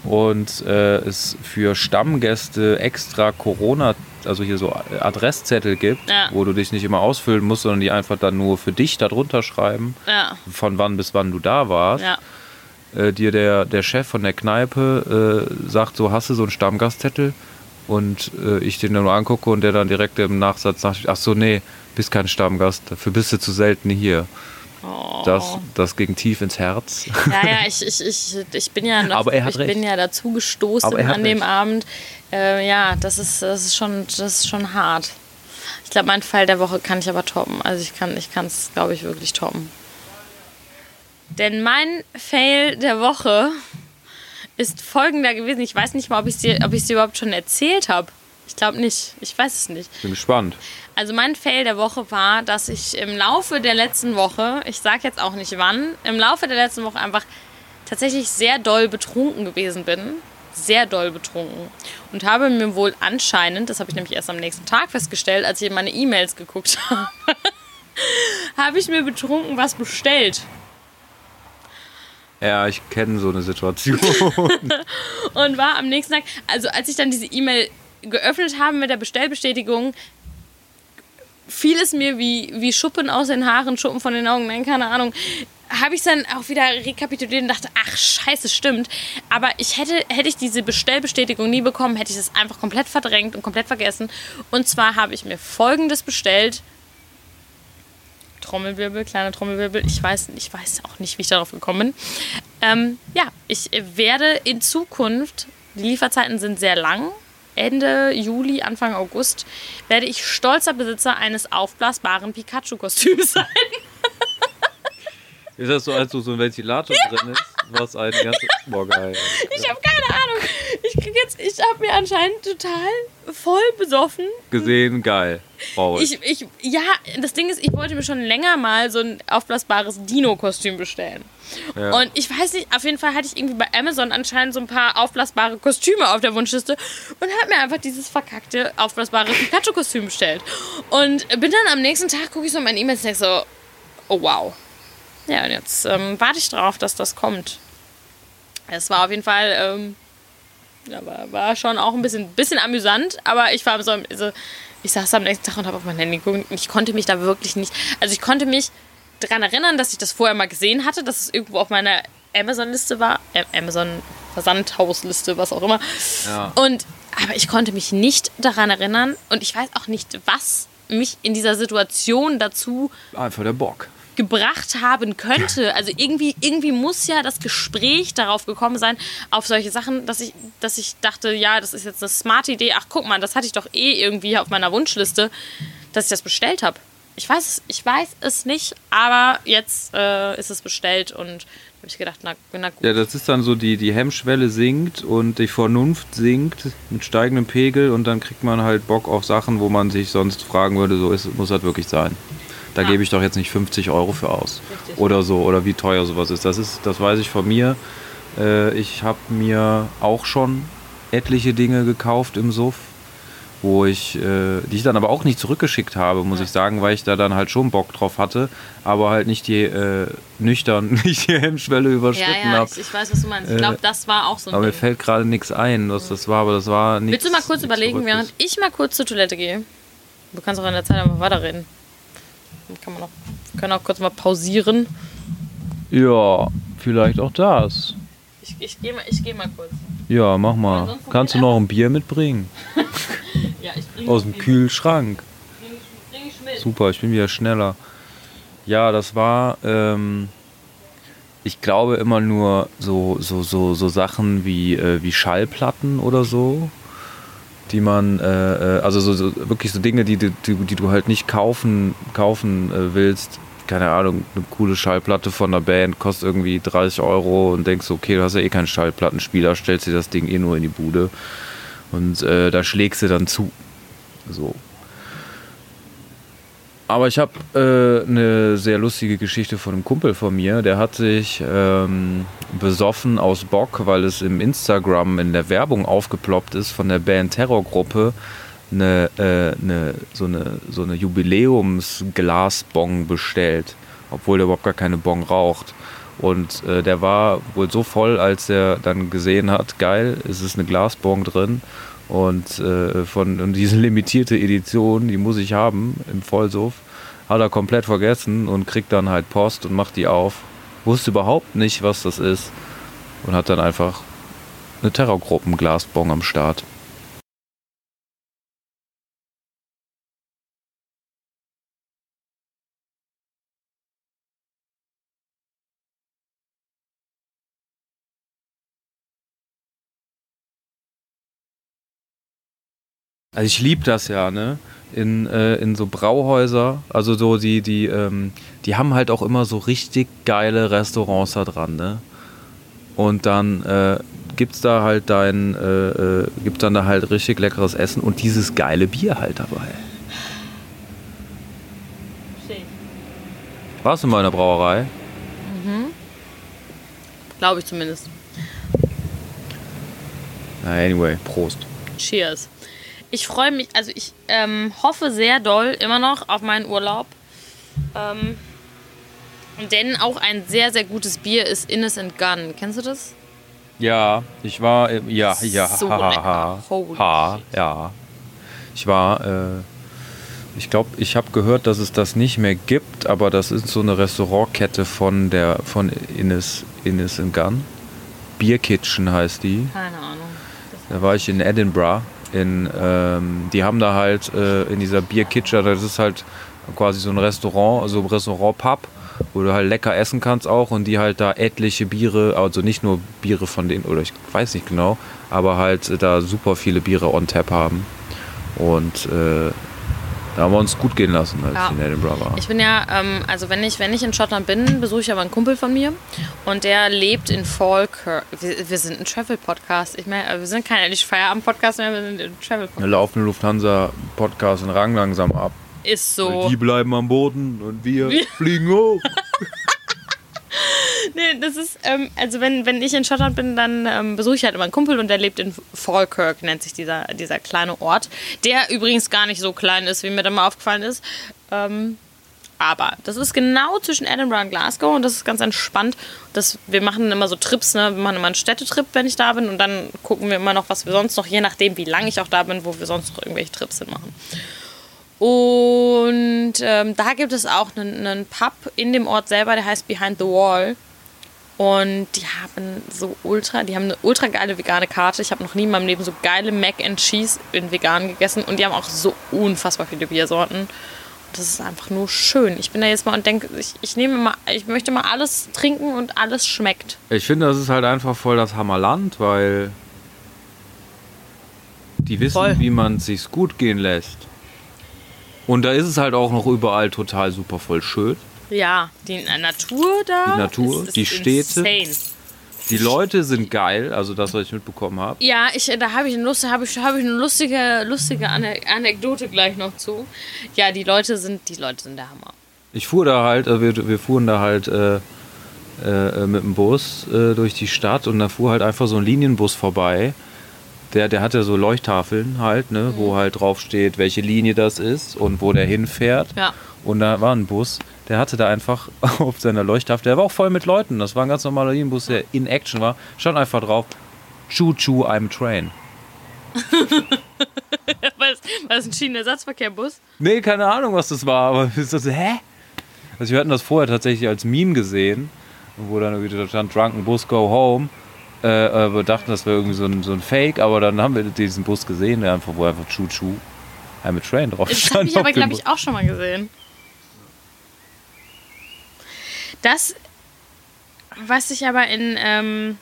und äh, es für Stammgäste extra Corona, also hier so Adresszettel gibt, Ja. wo du dich nicht immer ausfüllen musst, sondern die einfach dann nur für dich darunter schreiben, Ja, von wann bis wann du da warst. ja. Äh, dir der, der Chef von der Kneipe äh, sagt, so hast du so einen Stammgastzettel und äh, ich den dann nur angucke und der dann direkt im Nachsatz sagt, ach so, nee, bist kein Stammgast, dafür bist du zu selten hier. Oh. Das, das ging tief ins Herz. Ja, ja, ich, ich, ich, ich bin ja noch, Aber er hat ich recht. bin ja dazu gestoßen an dem recht. Abend. Äh, ja, das ist, das ist schon, das ist schon hart. Ich glaube, mein Fall der Woche kann ich aber toppen. Also ich kann, ich kann es, glaube ich, wirklich toppen. Denn mein Fail der Woche ist folgender gewesen. Ich weiß nicht mal, ob ich es dir, ob ich dir überhaupt schon erzählt habe. Ich glaube nicht. Ich weiß es nicht. Bin gespannt. Also mein Fail der Woche war, dass ich im Laufe der letzten Woche, ich sage jetzt auch nicht wann, im Laufe der letzten Woche einfach tatsächlich sehr doll betrunken gewesen bin. Sehr doll betrunken. Und habe mir wohl anscheinend, das habe ich nämlich erst am nächsten Tag festgestellt, als ich in meine E-Mails geguckt [LAUGHS] habe, habe ich mir betrunken was bestellt. Ja, ich kenne so eine Situation. [LAUGHS] und war am nächsten Tag, also als ich dann diese E-Mail geöffnet habe mit der Bestellbestätigung, fiel es mir wie, wie Schuppen aus den Haaren, Schuppen von den Augen, nein, keine Ahnung. Habe ich dann auch wieder rekapituliert und dachte, ach scheiße, stimmt. Aber ich hätte, hätte ich diese Bestellbestätigung nie bekommen, hätte ich das einfach komplett verdrängt und komplett vergessen. Und zwar habe ich mir folgendes bestellt. Trommelwirbel, kleiner Trommelwirbel. Ich weiß, ich weiß auch nicht, wie ich darauf gekommen bin. Ähm, ja, ich werde in Zukunft, die Lieferzeiten sind sehr lang, Ende Juli, Anfang August, werde ich stolzer Besitzer eines aufblasbaren Pikachu-Kostüms [LAUGHS] sein. Ist das so, als so ein Ventilator drin ist? Was ein ganzes. Boah, geil. Ich habe keine Ahnung. Ich krieg jetzt, ich habe mir anscheinend total voll besoffen Gesehen, geil. Traurig. Ich, ich, ja, das Ding ist, ich wollte mir schon länger mal so ein aufblasbares Dino-Kostüm bestellen. Ja. Und ich weiß nicht, auf jeden Fall hatte ich irgendwie bei Amazon anscheinend so ein paar aufblasbare Kostüme auf der Wunschliste und habe mir einfach dieses verkackte aufblasbare Pikachu-Kostüm bestellt. Und bin dann am nächsten Tag, gucke ich so in meine E-Mails und denke so, oh wow. Ja, und jetzt ähm, warte ich drauf, dass das kommt. Es war auf jeden Fall, ähm, ja, war, war schon auch ein bisschen, bisschen amüsant, aber ich war so, also, ich saß am nächsten Tag und habe auf mein Handy geguckt und ich konnte mich da wirklich nicht, also ich konnte mich daran erinnern, dass ich das vorher mal gesehen hatte, dass es irgendwo auf meiner Amazon-Liste war, äh, Amazon-Versandhausliste, was auch immer. Ja. Und, aber ich konnte mich nicht daran erinnern und ich weiß auch nicht, was mich in dieser Situation dazu Einfach der Bock. Gebracht haben könnte. Also irgendwie, irgendwie muss ja das Gespräch darauf gekommen sein, auf solche Sachen, dass ich, dass ich dachte, ja, das ist jetzt eine smarte Idee. Ach, guck mal, das hatte ich doch eh irgendwie auf meiner Wunschliste, dass ich das bestellt habe. Ich weiß, es- ich weiß es nicht, aber jetzt äh, ist es bestellt und habe ich gedacht, na, na gut. Ja, das ist dann so, die, die Hemmschwelle sinkt und die Vernunft sinkt mit steigendem Pegel und dann kriegt man halt Bock auf Sachen, wo man sich sonst fragen würde, so ist, muss das wirklich sein. Da Ja. gebe ich doch jetzt nicht 50 Euro für aus. Oder so, oder wie teuer sowas ist. Das ist, das weiß ich von mir. Äh, ich habe mir auch schon etliche Dinge gekauft im Suff, wo ich, äh, die ich dann aber auch nicht zurückgeschickt habe, muss ich sagen, weil ich da dann halt schon Bock drauf hatte, aber halt nicht die äh, nüchtern, [LAUGHS] nicht die Hemmschwelle Ja, überschritten ja, habe. ich, ich weiß, was du meinst. Ich glaube, das war auch so ein Aber mir Ding. fällt gerade nichts ein, was das war, aber das war nichts. Willst du mal kurz überlegen, während ich mal kurz zur Toilette gehe? Du kannst auch in der Zeit einfach weiterreden. Kann man auch, können auch kurz mal pausieren. Ja, vielleicht auch das. Ich, ich gehe mal, ich geh mal kurz. Ja, mach mal. Ansonsten Kannst du noch ein Bier mitbringen? [LAUGHS] Ja, ich bring Aus dem Kühlschrank. Bring, bring ich mit. Super, ich bin wieder schneller. Ja, das war, ähm, ich glaube immer nur so, so, so, so Sachen wie, äh, wie Schallplatten oder so, die man, äh, äh, also so, so wirklich so Dinge, die, du- die, die du halt nicht kaufen, kaufen äh, willst. Keine Ahnung, eine coole Schallplatte von einer Band kostet irgendwie 30 Euro und denkst, okay, du hast ja eh keinen Schallplattenspieler, stellst dir das Ding eh nur in die Bude und äh, da schlägst du dann zu. So. Aber ich habe äh, eine sehr lustige Geschichte von einem Kumpel von mir. Der hat sich ähm, besoffen aus Bock, weil es im Instagram in der Werbung aufgeploppt ist von der Band Terrorgruppe eine, äh, eine, so eine, so eine Jubiläumsglasbong bestellt, obwohl er überhaupt gar keine Bong raucht. Und äh, der war wohl so voll, als er dann gesehen hat, geil, es ist eine Glasbong drin. Und äh, von und diese limitierte Edition, die muss ich haben im Vollsuff, hat er komplett vergessen und kriegt dann halt Post und macht die auf. Wusste überhaupt nicht, was das ist. Und hat dann einfach eine Terrorgruppen-Glasbong am Start. Also ich liebe das ja, ne? In, äh, in so Brauhäuser, also so die, die, ähm, die haben halt auch immer so richtig geile Restaurants da dran, ne? Und dann äh, gibt's da halt dein, äh, äh, gibt's dann da halt richtig leckeres Essen und dieses geile Bier halt dabei. Warst du mal in der Brauerei? Glaube ich zumindest. Na, anyway, Prost. Cheers. Ich freue mich, also ich ähm, hoffe sehr doll immer noch auf meinen Urlaub. Ähm, denn auch ein sehr, sehr gutes Bier ist Innocent Gun. Kennst du das? Ja, ich war, äh, ja, ja, So ha, ha, ha, ja. Ich war, äh, ich glaube, ich habe gehört, dass es das nicht mehr gibt, aber das ist so eine Restaurantkette von der, von Innis, Innis Gun. Beer Kitchen heißt die. Keine Ahnung. Da war ich in Edinburgh. In, ähm, die haben da halt äh, in dieser Beer Kitchen, das ist halt quasi so ein Restaurant, so ein Restaurant-Pub, wo du halt lecker essen kannst auch und die halt da etliche Biere, also nicht nur Biere von denen, oder ich weiß nicht genau, aber halt da super viele Biere on tap haben. Und äh, da haben wir uns gut gehen lassen, als Ja. ich in Edinburgh war. Ich bin ja, ähm, also wenn ich, wenn ich in Schottland bin, besuche ich aber einen Kumpel von mir und der lebt in Falkirk. Wir, wir sind ein Travel-Podcast. Ich meine, wir sind kein nicht Feierabend-Podcast mehr, wir sind ein Travel-Podcast. laufende Lufthansa-Podcast in Rang langsam ab. Ist so. Die bleiben am Boden und wir [LAUGHS] fliegen hoch. [LAUGHS] Nee, das ist, ähm, also wenn, wenn ich in Schottland bin, dann ähm, besuche ich halt immer einen Kumpel und der lebt in Falkirk, nennt sich dieser, dieser kleine Ort. Der übrigens gar nicht so klein ist, wie mir da mal aufgefallen ist. Ähm, aber das ist genau zwischen Edinburgh und Glasgow und das ist ganz entspannt. Das, wir machen immer so Trips, ne? wir machen immer einen Städtetrip, wenn ich da bin und dann gucken wir immer noch, was wir sonst noch, je nachdem, wie lange ich auch da bin, wo wir sonst noch irgendwelche Trips hin machen. Und ähm, da gibt es auch einen, einen Pub in dem Ort selber, der heißt Behind the Wall. Und die haben so ultra, die haben eine ultra geile vegane Karte. Ich habe noch nie in meinem Leben so geile Mac and Cheese in vegan gegessen. Und die haben auch so unfassbar viele Biersorten. Und das ist einfach nur schön. Ich bin da jetzt mal und denke, ich, ich nehme mal, ich möchte mal alles trinken und alles schmeckt. Ich finde, das ist halt einfach voll das Hammerland, weil die wissen, Voll. wie man es sich gut gehen lässt. Und da ist es halt auch noch überall total super voll schön. Ja, die Natur da. Die Natur, die Städte. Insane. Die Leute sind geil, also das, was ich mitbekommen habe. Ja, ich, da habe ich, eine Lust- hab ich, hab ich eine lustige, lustige Ane- Anekdote gleich noch zu. Ja, die Leute sind, die Leute sind der Hammer. Ich fuhr da halt, äh, wir, wir fuhren da halt äh, äh, mit dem Bus äh, durch die Stadt und da fuhr halt einfach so ein Linienbus vorbei. Der, der hatte so Leuchttafeln halt, ne, wo halt drauf steht, welche Linie das ist und wo der hinfährt. Ja. Und da war ein Bus, der hatte da einfach [LAUGHS] auf seiner Leuchttafel, der war auch voll mit Leuten. Das war ein ganz normaler Linienbus, der in Action war. Stand einfach drauf, Choo Choo, I'm Train. [LAUGHS] War das, war das ein Schienenersatzverkehrbus? Nee, keine Ahnung, was das war, aber [LAUGHS] ist das, hä? Also wir hatten das vorher tatsächlich als Meme gesehen, wo dann irgendwie da stand Drunken Bus Go Home. Äh, äh, wir dachten, das wäre irgendwie so ein, so ein Fake, aber dann haben wir diesen Bus gesehen, der einfach, wo einfach Choo Choo I'm a Train drauf Das stand. habe ich aber, glaube ich, auch schon mal gesehen. Das, was ich aber in, ähm,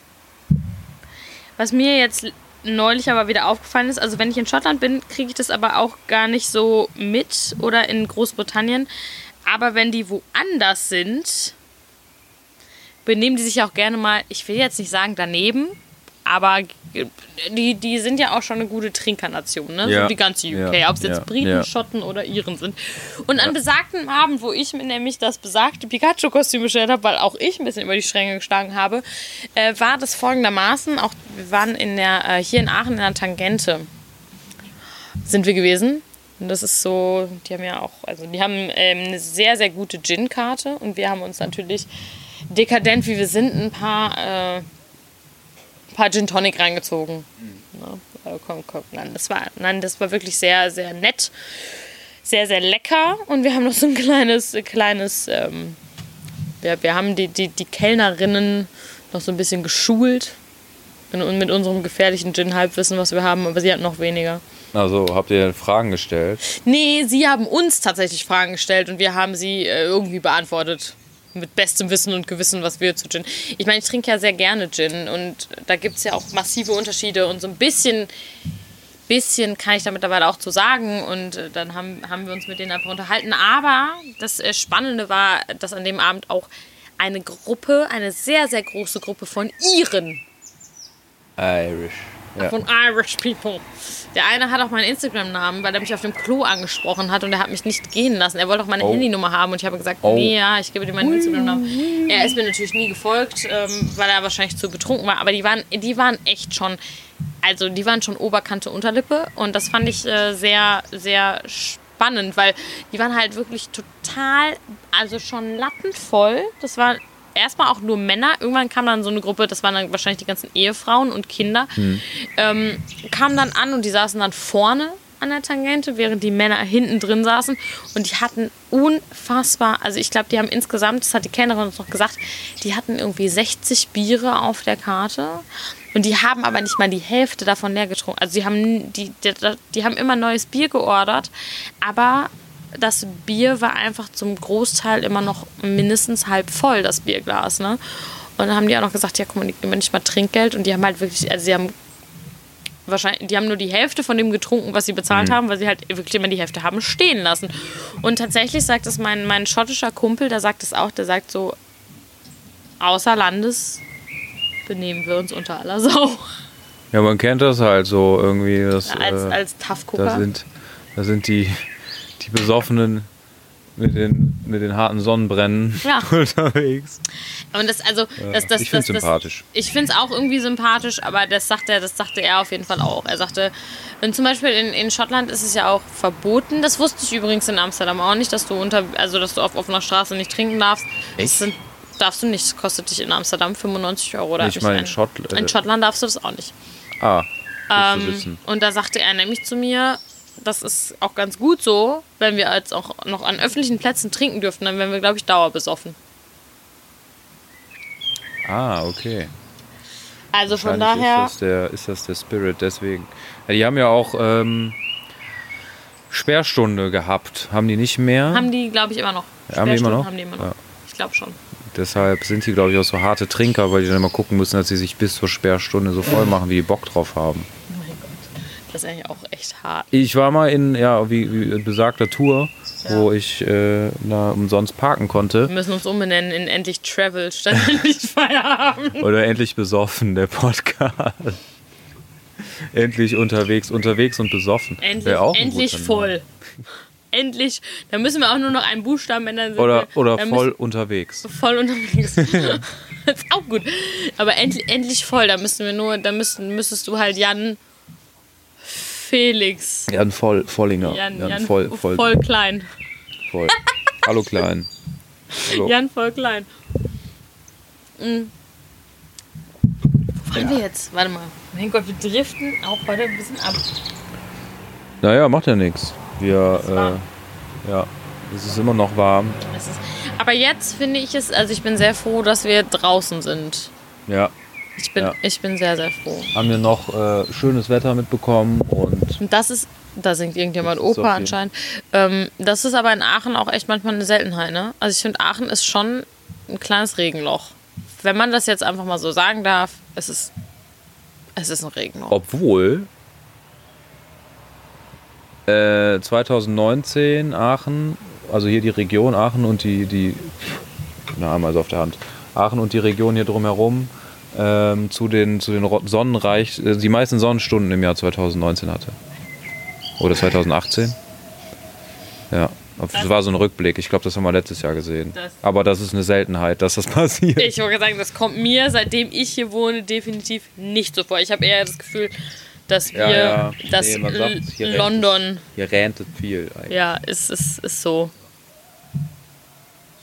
was mir jetzt neulich aber wieder aufgefallen ist, also wenn ich in Schottland bin, kriege ich das aber auch gar nicht so mit oder in Großbritannien. Aber wenn die woanders sind, benehmen die sich auch gerne mal, ich will jetzt nicht sagen daneben, aber die, die sind ja auch schon eine gute Trinkernation, ne? Ja. So die ganze UK, Ja. ob es jetzt Ja. Briten. Schotten oder Iren sind. Und an besagtem Abend, wo ich mir nämlich das besagte Pikachu-Kostüm bestellt habe, weil auch ich ein bisschen über die Stränge geschlagen habe, äh, war das folgendermaßen, auch wir waren in der, äh, hier in Aachen in der Tangente sind wir gewesen. Und das ist so, die haben ja auch, also die haben ähm, eine sehr, sehr gute Gin-Karte und wir haben uns natürlich dekadent, wie wir sind, ein paar, äh, paar Gin Tonic reingezogen. Ja, äh, komm, komm, nein, das war, nein, das war wirklich sehr, sehr nett, sehr, sehr lecker und wir haben noch so ein kleines, kleines, ähm, wir, wir haben die, die, die Kellnerinnen noch so ein bisschen geschult und mit unserem gefährlichen Gin-Halbwissen, was wir haben, aber sie hatten noch weniger. Also habt ihr Fragen gestellt? Nee, sie haben uns tatsächlich Fragen gestellt und wir haben sie äh, irgendwie beantwortet. Mit bestem Wissen und Gewissen, was wir zu Gin. Ich meine, ich trinke ja sehr gerne Gin und da gibt es ja auch massive Unterschiede und so ein bisschen, bisschen kann ich da mittlerweile auch zu sagen und äh, dann haben, haben wir uns mit denen einfach unterhalten. Aber das äh, Spannende war, dass an dem Abend auch eine Gruppe, eine sehr, sehr große Gruppe von Iren Irish. Ja. von Irish People. Der eine hat auch meinen Instagram-Namen, weil er mich auf dem Klo angesprochen hat und er hat mich nicht gehen lassen. Er wollte auch meine Oh. Handynummer haben und ich habe gesagt, Oh. nee, ja, ich gebe dir meinen Instagram-Namen. Er ist mir natürlich nie gefolgt, ähm, weil er wahrscheinlich zu betrunken war. Aber die waren, die waren echt schon, also die waren schon Oberkante Unterlippe und das fand ich äh, sehr, sehr spannend, weil die waren halt wirklich total, also schon lattenvoll. Das war erstmal auch nur Männer. Irgendwann kam dann so eine Gruppe, das waren dann wahrscheinlich die ganzen Ehefrauen und Kinder, ähm, kamen dann an und die saßen dann vorne an der Tangente, während die Männer hinten drin saßen. Und die hatten unfassbar, also ich glaube, die haben insgesamt, das hat die Kellnerin uns noch gesagt, die hatten irgendwie 60 Biere auf der Karte. Und die haben aber nicht mal die Hälfte davon leer getrunken. Also die haben, die, die, die haben immer neues Bier geordert, aber das Bier war einfach zum Großteil immer noch mindestens halb voll, das Bierglas. Ne? Und dann haben die auch noch gesagt, ja, guck mal, die geben nicht mal Trinkgeld. Und die haben halt wirklich, also sie haben wahrscheinlich, die haben nur die Hälfte von dem getrunken, was sie bezahlt haben, weil sie halt wirklich immer die Hälfte haben stehen lassen. Und tatsächlich sagt es mein, mein schottischer Kumpel, der sagt es auch, der sagt so, außer Landes benehmen wir uns unter aller Sau. Ja, man kennt das halt so irgendwie. Das, Als, äh, als Tough da sind, da sind die, die Besoffenen mit den, mit den harten Sonnenbrennen Ja. [LAUGHS] unterwegs. Und das, also, das, das, ich das, das, sympathisch. Ich finde es auch irgendwie sympathisch, aber das sagte, er, das sagte er auf jeden Fall auch. Er sagte, wenn zum Beispiel in, in Schottland ist es ja auch verboten. Das wusste ich übrigens in Amsterdam auch nicht, dass du unter, also dass du auf offener Straße nicht trinken darfst. Das Echt? sind, darfst du nicht. Das kostet dich in Amsterdam 95 Euro. Hab ich meine, in Schottl- in Schottland darfst du das auch nicht. Ah, Ähm, wissen. und da sagte er nämlich zu mir, das ist auch ganz gut so, wenn wir jetzt auch noch an öffentlichen Plätzen trinken dürfen, dann wären wir, glaube ich, dauerbesoffen. Ah, okay. Also von daher. Ist das, der, ist das der Spirit, deswegen. Ja, die haben ja auch ähm, Sperrstunde gehabt. Haben die nicht mehr? Haben die, glaube ich, immer noch. Ja, haben die immer noch? Haben die immer noch. Ja. Ich glaube schon. Deshalb sind die, glaube ich, auch so harte Trinker, weil die dann immer gucken müssen, dass sie sich bis zur Sperrstunde so voll machen, wie die Bock drauf haben. Das ist eigentlich auch echt hart. Ich war mal in, ja, wie, wie besagter Tour, wo ich äh, da umsonst parken konnte. Wir müssen uns umbenennen in endlich Travel statt [LAUGHS] endlich Feierabend. Oder endlich besoffen, der Podcast. endlich unterwegs, unterwegs und besoffen. Endlich, auch endlich voll. Endlich. Da müssen wir auch nur noch einen Buchstaben ändern. wir- Oder, oder voll müssen- unterwegs. voll unterwegs. das [LAUGHS] ist auch gut. Aber endlich, endlich voll. Da müssen wir nur, da müssten, müsstest du halt Jan Felix. Jan Voll, Vollinger. Jan, Jan, Jan voll, voll, voll klein. voll. Hallo Klein. Hallo. Jan voll klein. Mhm. Wo waren wir jetzt? Warte mal. Mein Gott, wir driften auch heute ein bisschen ab. Naja, macht ja nichts. Wir, äh, ja, es ist immer noch warm. Ist, aber jetzt finde ich es, also ich bin sehr froh, dass wir draußen sind. Ja, Ich bin, Ja. ich bin sehr, sehr froh. haben wir noch äh, schönes Wetter mitbekommen und Und das ist, da singt irgendjemand Oper anscheinend. Ähm, das ist aber in Aachen auch echt manchmal eine Seltenheit, ne? Also ich finde, Aachen ist schon ein kleines Regenloch. Wenn man das jetzt einfach mal so sagen darf, es ist, es ist ein Regenloch. obwohl äh, 2019 Aachen, also hier die Region Aachen und die, die na einmal so auf der Hand, Aachen und die Region hier drumherum ähm, zu den, zu den Sonnenreich, äh, die meisten Sonnenstunden im Jahr 2019 hatte. Oder 2018. Ja, das war so ein Rückblick. Ich glaube, das haben wir letztes Jahr gesehen. Das- Aber das ist eine Seltenheit, dass das [LAUGHS] passiert. Ich wollte sagen, das kommt mir, seitdem ich hier wohne, definitiv nicht so vor. Ich habe eher das Gefühl, dass wir, Ja, ja. dass Nee, sagt, hier London, Hier räntet viel eigentlich. ja, ist, ist, ist so.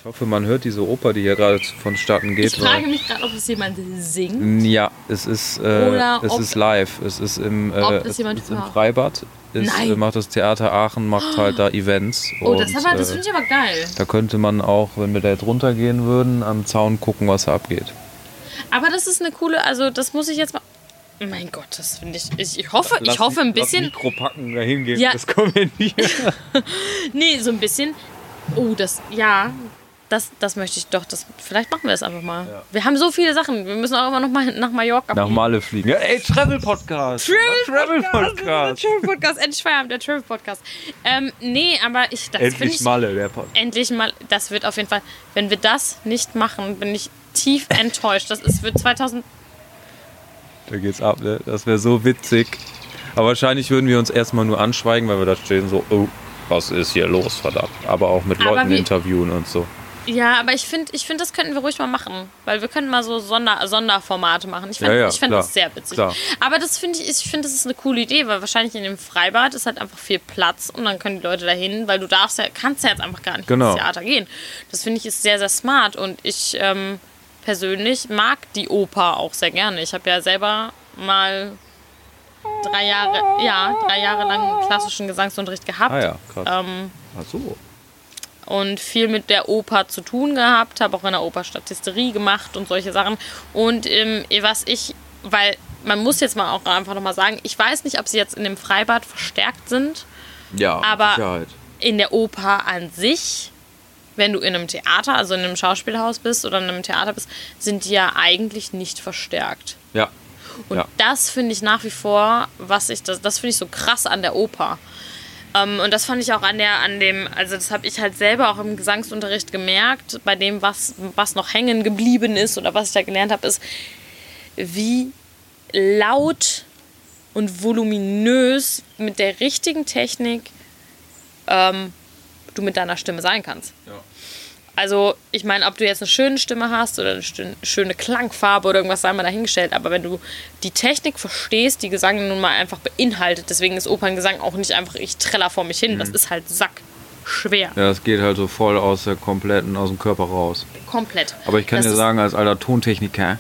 Ich hoffe, man hört diese Oper, die hier gerade vonstatten geht. Ich frage mich gerade, ob es jemand singt. ja, es ist, äh, es ist live. Es ist im, äh, es ist im. Freibad. Es Nein. äh, macht das Theater Aachen, macht halt da Events. Oh, das, und, aber- das äh, finde ich aber geil. Da könnte man auch, wenn wir da jetzt runtergehen würden, am Zaun gucken, was da abgeht. Aber das ist eine coole, also das muss ich jetzt mal. Mein Gott, das finde ich, ich. Hoffe, ich hoffe ein bisschen. Mikro packen, da hingehen, Ja. das kommentieren. [LAUGHS] Nee, so ein bisschen. Oh, das. Ja. Das, das möchte ich doch. Das, vielleicht machen wir das einfach mal. Ja. Wir haben so viele Sachen. Wir müssen auch immer noch mal nach Mallorca. Nach Malle fliegen. Ja, ey, Travel Podcast. Travel Podcast. Der Travel Podcast. Endlich Feierabend, der Travel Podcast. Ähm, nee, aber ich. Das Endlich ich. Malle, der Podcast. Endlich mal. Das wird auf jeden Fall. Wenn wir das nicht machen, bin ich tief [LAUGHS] enttäuscht. Das ist wird 2000. Da geht's ab, ne? Das wäre so witzig. Aber wahrscheinlich würden wir uns erstmal nur anschweigen, weil wir da stehen so, oh, was ist hier los, verdammt. Aber auch mit Aber Leuten interviewen und so. Ja, aber ich finde, ich find, das könnten wir ruhig mal machen. Weil wir können mal so Sonder, Sonderformate machen. Ich Ja, finde ja, ich klar, das sehr witzig. klar. Aber das finde ich, ich finde, das ist eine coole Idee, weil wahrscheinlich in dem Freibad ist halt einfach viel Platz und dann können die Leute dahin, weil du darfst ja, kannst ja jetzt einfach gar nicht Genau. ins Theater gehen. Das finde ich ist sehr, sehr smart und ich ähm, persönlich mag die Oper auch sehr gerne. Ich habe ja selber mal drei Jahre, ja, drei Jahre lang klassischen Gesangsunterricht gehabt. Ah ja, krass. Ähm, Ach so. Und viel mit der Oper zu tun gehabt, habe auch in der Oper Statisterie gemacht und solche Sachen. Und ähm, was ich, weil man muss jetzt mal auch einfach nochmal sagen, ich weiß nicht, ob sie jetzt in dem Freibad verstärkt sind, Ja, Aber- Sicherheit. in der Oper an sich. Wenn du in einem Theater, also in einem Schauspielhaus bist oder in einem Theater bist, sind die ja eigentlich nicht verstärkt. Ja. Und Ja. das finde ich nach wie vor, was ich, das, das finde ich so krass an der Oper. Ähm, und das fand ich auch an der, an dem, also das habe ich halt selber auch im Gesangsunterricht gemerkt, bei dem, was, was noch hängen geblieben ist oder was ich da gelernt habe, ist, wie laut und voluminös mit der richtigen Technik ähm, du mit deiner Stimme sein kannst. Also, ich meine, ob du jetzt eine schöne Stimme hast oder eine schöne Klangfarbe oder irgendwas, sei mal dahingestellt. Aber wenn du die Technik verstehst, die Gesang nun mal einfach beinhaltet, deswegen ist Operngesang auch nicht einfach, ich treller vor mich hin. Das ist halt sack schwer. Ja, es geht halt so voll aus der kompletten, aus dem Körper raus. Komplett. Aber ich kann das dir sagen, als alter Tontechniker,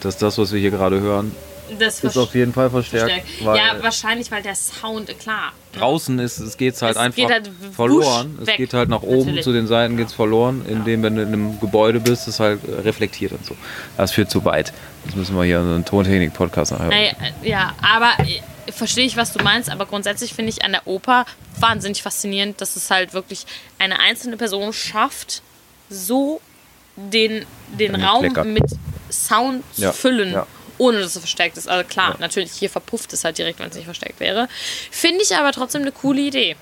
dass das, was wir hier gerade hören, das ist auf jeden Fall verstärkt. verstärkt. Ja, wahrscheinlich, weil der Sound, klar. draußen ist, es geht halt Es einfach geht halt verloren. wusch Es weg. geht halt nach oben Natürlich. zu den Seiten geht's verloren, indem wenn du in einem Gebäude bist, es halt äh, reflektiert und so. Das führt zu weit. Das müssen wir hier in so einen Tontechnik-Podcast nachher. Naja, äh, ja, aber äh, verstehe ich, was du meinst, aber grundsätzlich finde ich an der Oper wahnsinnig faszinierend, dass es halt wirklich eine einzelne Person schafft, so den, den Raum kleckert. mit Sound zu Ja, füllen. ja. Ohne dass es verstärkt ist. Also klar, Ja. natürlich, hier verpufft es halt direkt, wenn es nicht verstärkt wäre. Finde ich aber trotzdem eine coole Idee,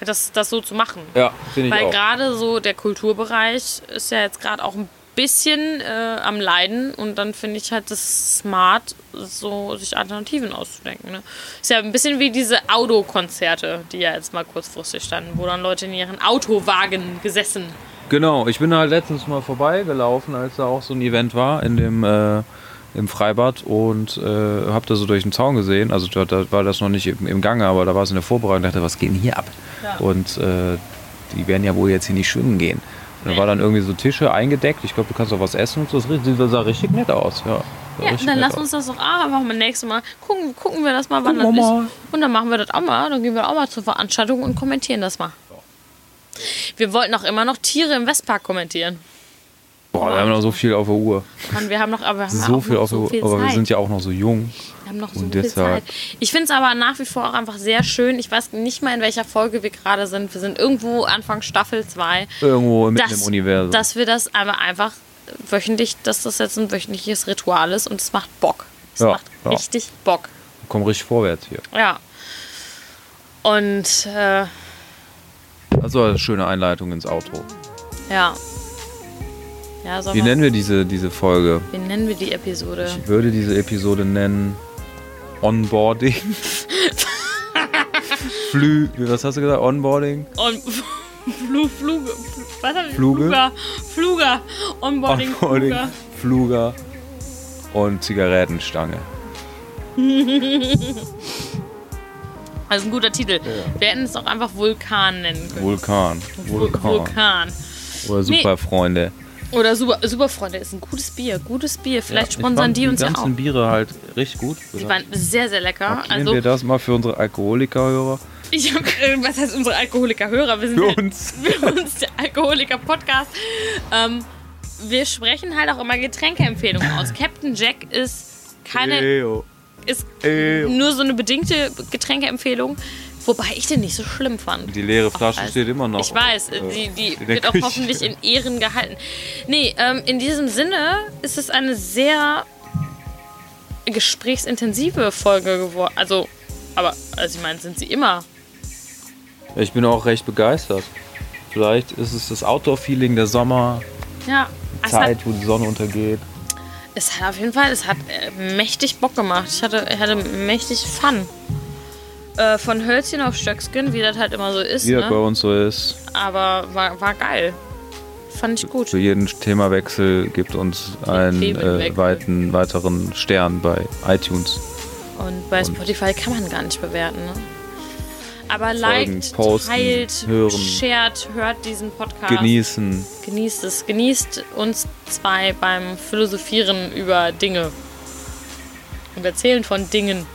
das, das so zu machen. Ja, finde ich Weil gerade so der Kulturbereich ist ja jetzt gerade auch ein bisschen äh, am Leiden und dann finde ich halt das smart, so sich Alternativen auszudenken. Ne? Ist ja ein bisschen wie diese Autokonzerte, die ja jetzt mal kurzfristig standen, wo dann Leute in ihren Autowagen gesessen. Genau, ich bin halt letztens mal vorbeigelaufen, als da auch so ein Event war in dem äh, im Freibad und äh, habe da so durch den Zaun gesehen. Also da, da war das noch nicht im, im Gange, aber da war es in der Vorbereitung. Dachte, was geht denn hier ab? Ja. Und äh, die werden ja wohl jetzt hier nicht schwimmen gehen. Und da war dann irgendwie so Tische eingedeckt. Ich glaube, du kannst auch was essen und so. Das, sah richtig nett aus. Ja, Ja, dann lass uns das doch auch einfach mal nächstes Mal gucken, gucken wir das mal, wann das ist. Und dann machen wir das auch mal. Dann gehen wir auch mal zur Veranstaltung und kommentieren das mal. Wir wollten auch immer noch Tiere im Westpark kommentieren. Boah, wir haben noch so viel auf der Uhr. Mann, wir haben noch, aber wir haben So viel auf der so Uhr. Aber wir sind ja auch noch so jung. Wir haben noch so Und viel Zeit. Ich finde es aber nach wie vor auch einfach sehr schön. Ich weiß nicht mal, in welcher Folge wir gerade sind. Wir sind irgendwo Anfang Staffel 2. Irgendwo mitten Dass, im Universum. dass wir das aber einfach wöchentlich, dass das jetzt ein wöchentliches Ritual ist und es macht Bock. Es Ja, macht ja. richtig Bock. Komm richtig vorwärts hier. Ja. Und äh, Also eine schöne Einleitung ins Auto. ja. Ja, Wie nennen wir diese, diese Folge? wie nennen wir die Episode? Ich würde diese Episode nennen Onboarding. [LAUGHS] Flü, was hast du gesagt? Onboarding? Und Flu, Fluge, was hab ich? Fluge? Fluger, Fluger, Onboarding, Onboarding, Fluger. Fluger und Zigarettenstange. Also ein guter Titel. Wir hätten es auch einfach Vulkan nennen können. Vulkan. Vulkan. Vulkan. Oder Superfreunde. Oder Super, Superfreunde ist ein gutes Bier. Gutes Bier. Vielleicht Ja, sponsern die uns ja auch. ganzen Biere halt richtig gut. Die waren sehr, sehr lecker. Markieren Also, wir das mal für unsere Alkoholiker-Hörer? ich [LAUGHS] was heißt unsere Alkoholiker-Hörer? Wir sind Für ja- uns. [LAUGHS] für uns der Alkoholiker-Podcast. Ähm, wir sprechen halt auch immer Getränkeempfehlungen aus. Captain Jack ist keine, Eyo. ist Eyo. nur so eine bedingte Getränkeempfehlung, wobei ich den nicht so schlimm fand. Die leere Flasche weiß. steht immer noch. Ich weiß, äh, die, die wird auch Küche. hoffentlich in Ehren gehalten. Nee, ähm, in diesem Sinne ist es eine sehr gesprächsintensive Folge geworden. Also, aber, also ich meine, sind sie immer. Ich bin auch recht begeistert. Vielleicht ist es das Outdoor-Feeling der Sommerzeit, Ja, es hat, wo die Sonne untergeht. es hat auf jeden Fall, es hat äh, mächtig Bock gemacht. Ich hatte, ich hatte mächtig Fun. Äh, von Hölzchen auf Stöckskin, wie das halt immer so ist. Wie das bei Ne? uns so ist. Aber war, war geil. Fand ich gut. Für jeden Themawechsel gibt uns einen äh, weiten, weiteren Stern bei iTunes. Und bei Spotify kann man gar nicht bewerten. Ne? Aber liked, posten, teilt, hören. shared, hört diesen Podcast. Genießen. Genießt es. Genießt uns zwei beim Philosophieren über Dinge. Und erzählen von Dingen.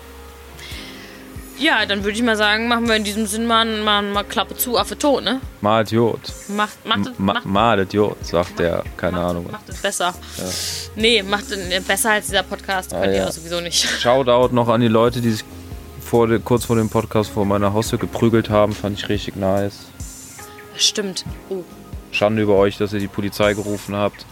Ja, dann würde ich mal sagen, machen wir in diesem Sinn mal, mal, mal Klappe zu, Affe tot, ne? Mal Jod. Macht, macht, macht, mal Jod, sagt der. Keine macht, Ahnung. Macht es besser. Nee, macht es besser als dieser Podcast. Könnt ihr Ah, ja. auch sowieso nicht. [LAUGHS] Shoutout noch an die Leute, die sich vor kurz vor dem Podcast vor meiner Haustür geprügelt haben. Fand ich richtig nice. Stimmt. Oh. Schande über euch, dass ihr die Polizei gerufen habt.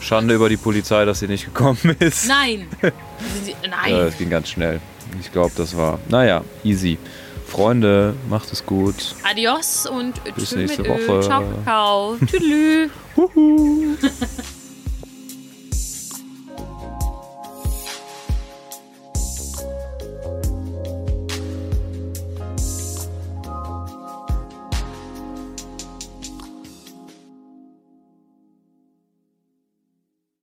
Schande über die Polizei, dass sie nicht gekommen [LAUGHS] ist. Nein! [LAUGHS] Nein! Ja, das ging ganz schnell. Ich glaube, das war, naja, easy. Freunde, macht es gut. Adios und Bis tschüss nächste. Woche. Ciao, Kakao. Tüdelü. [LAUGHS]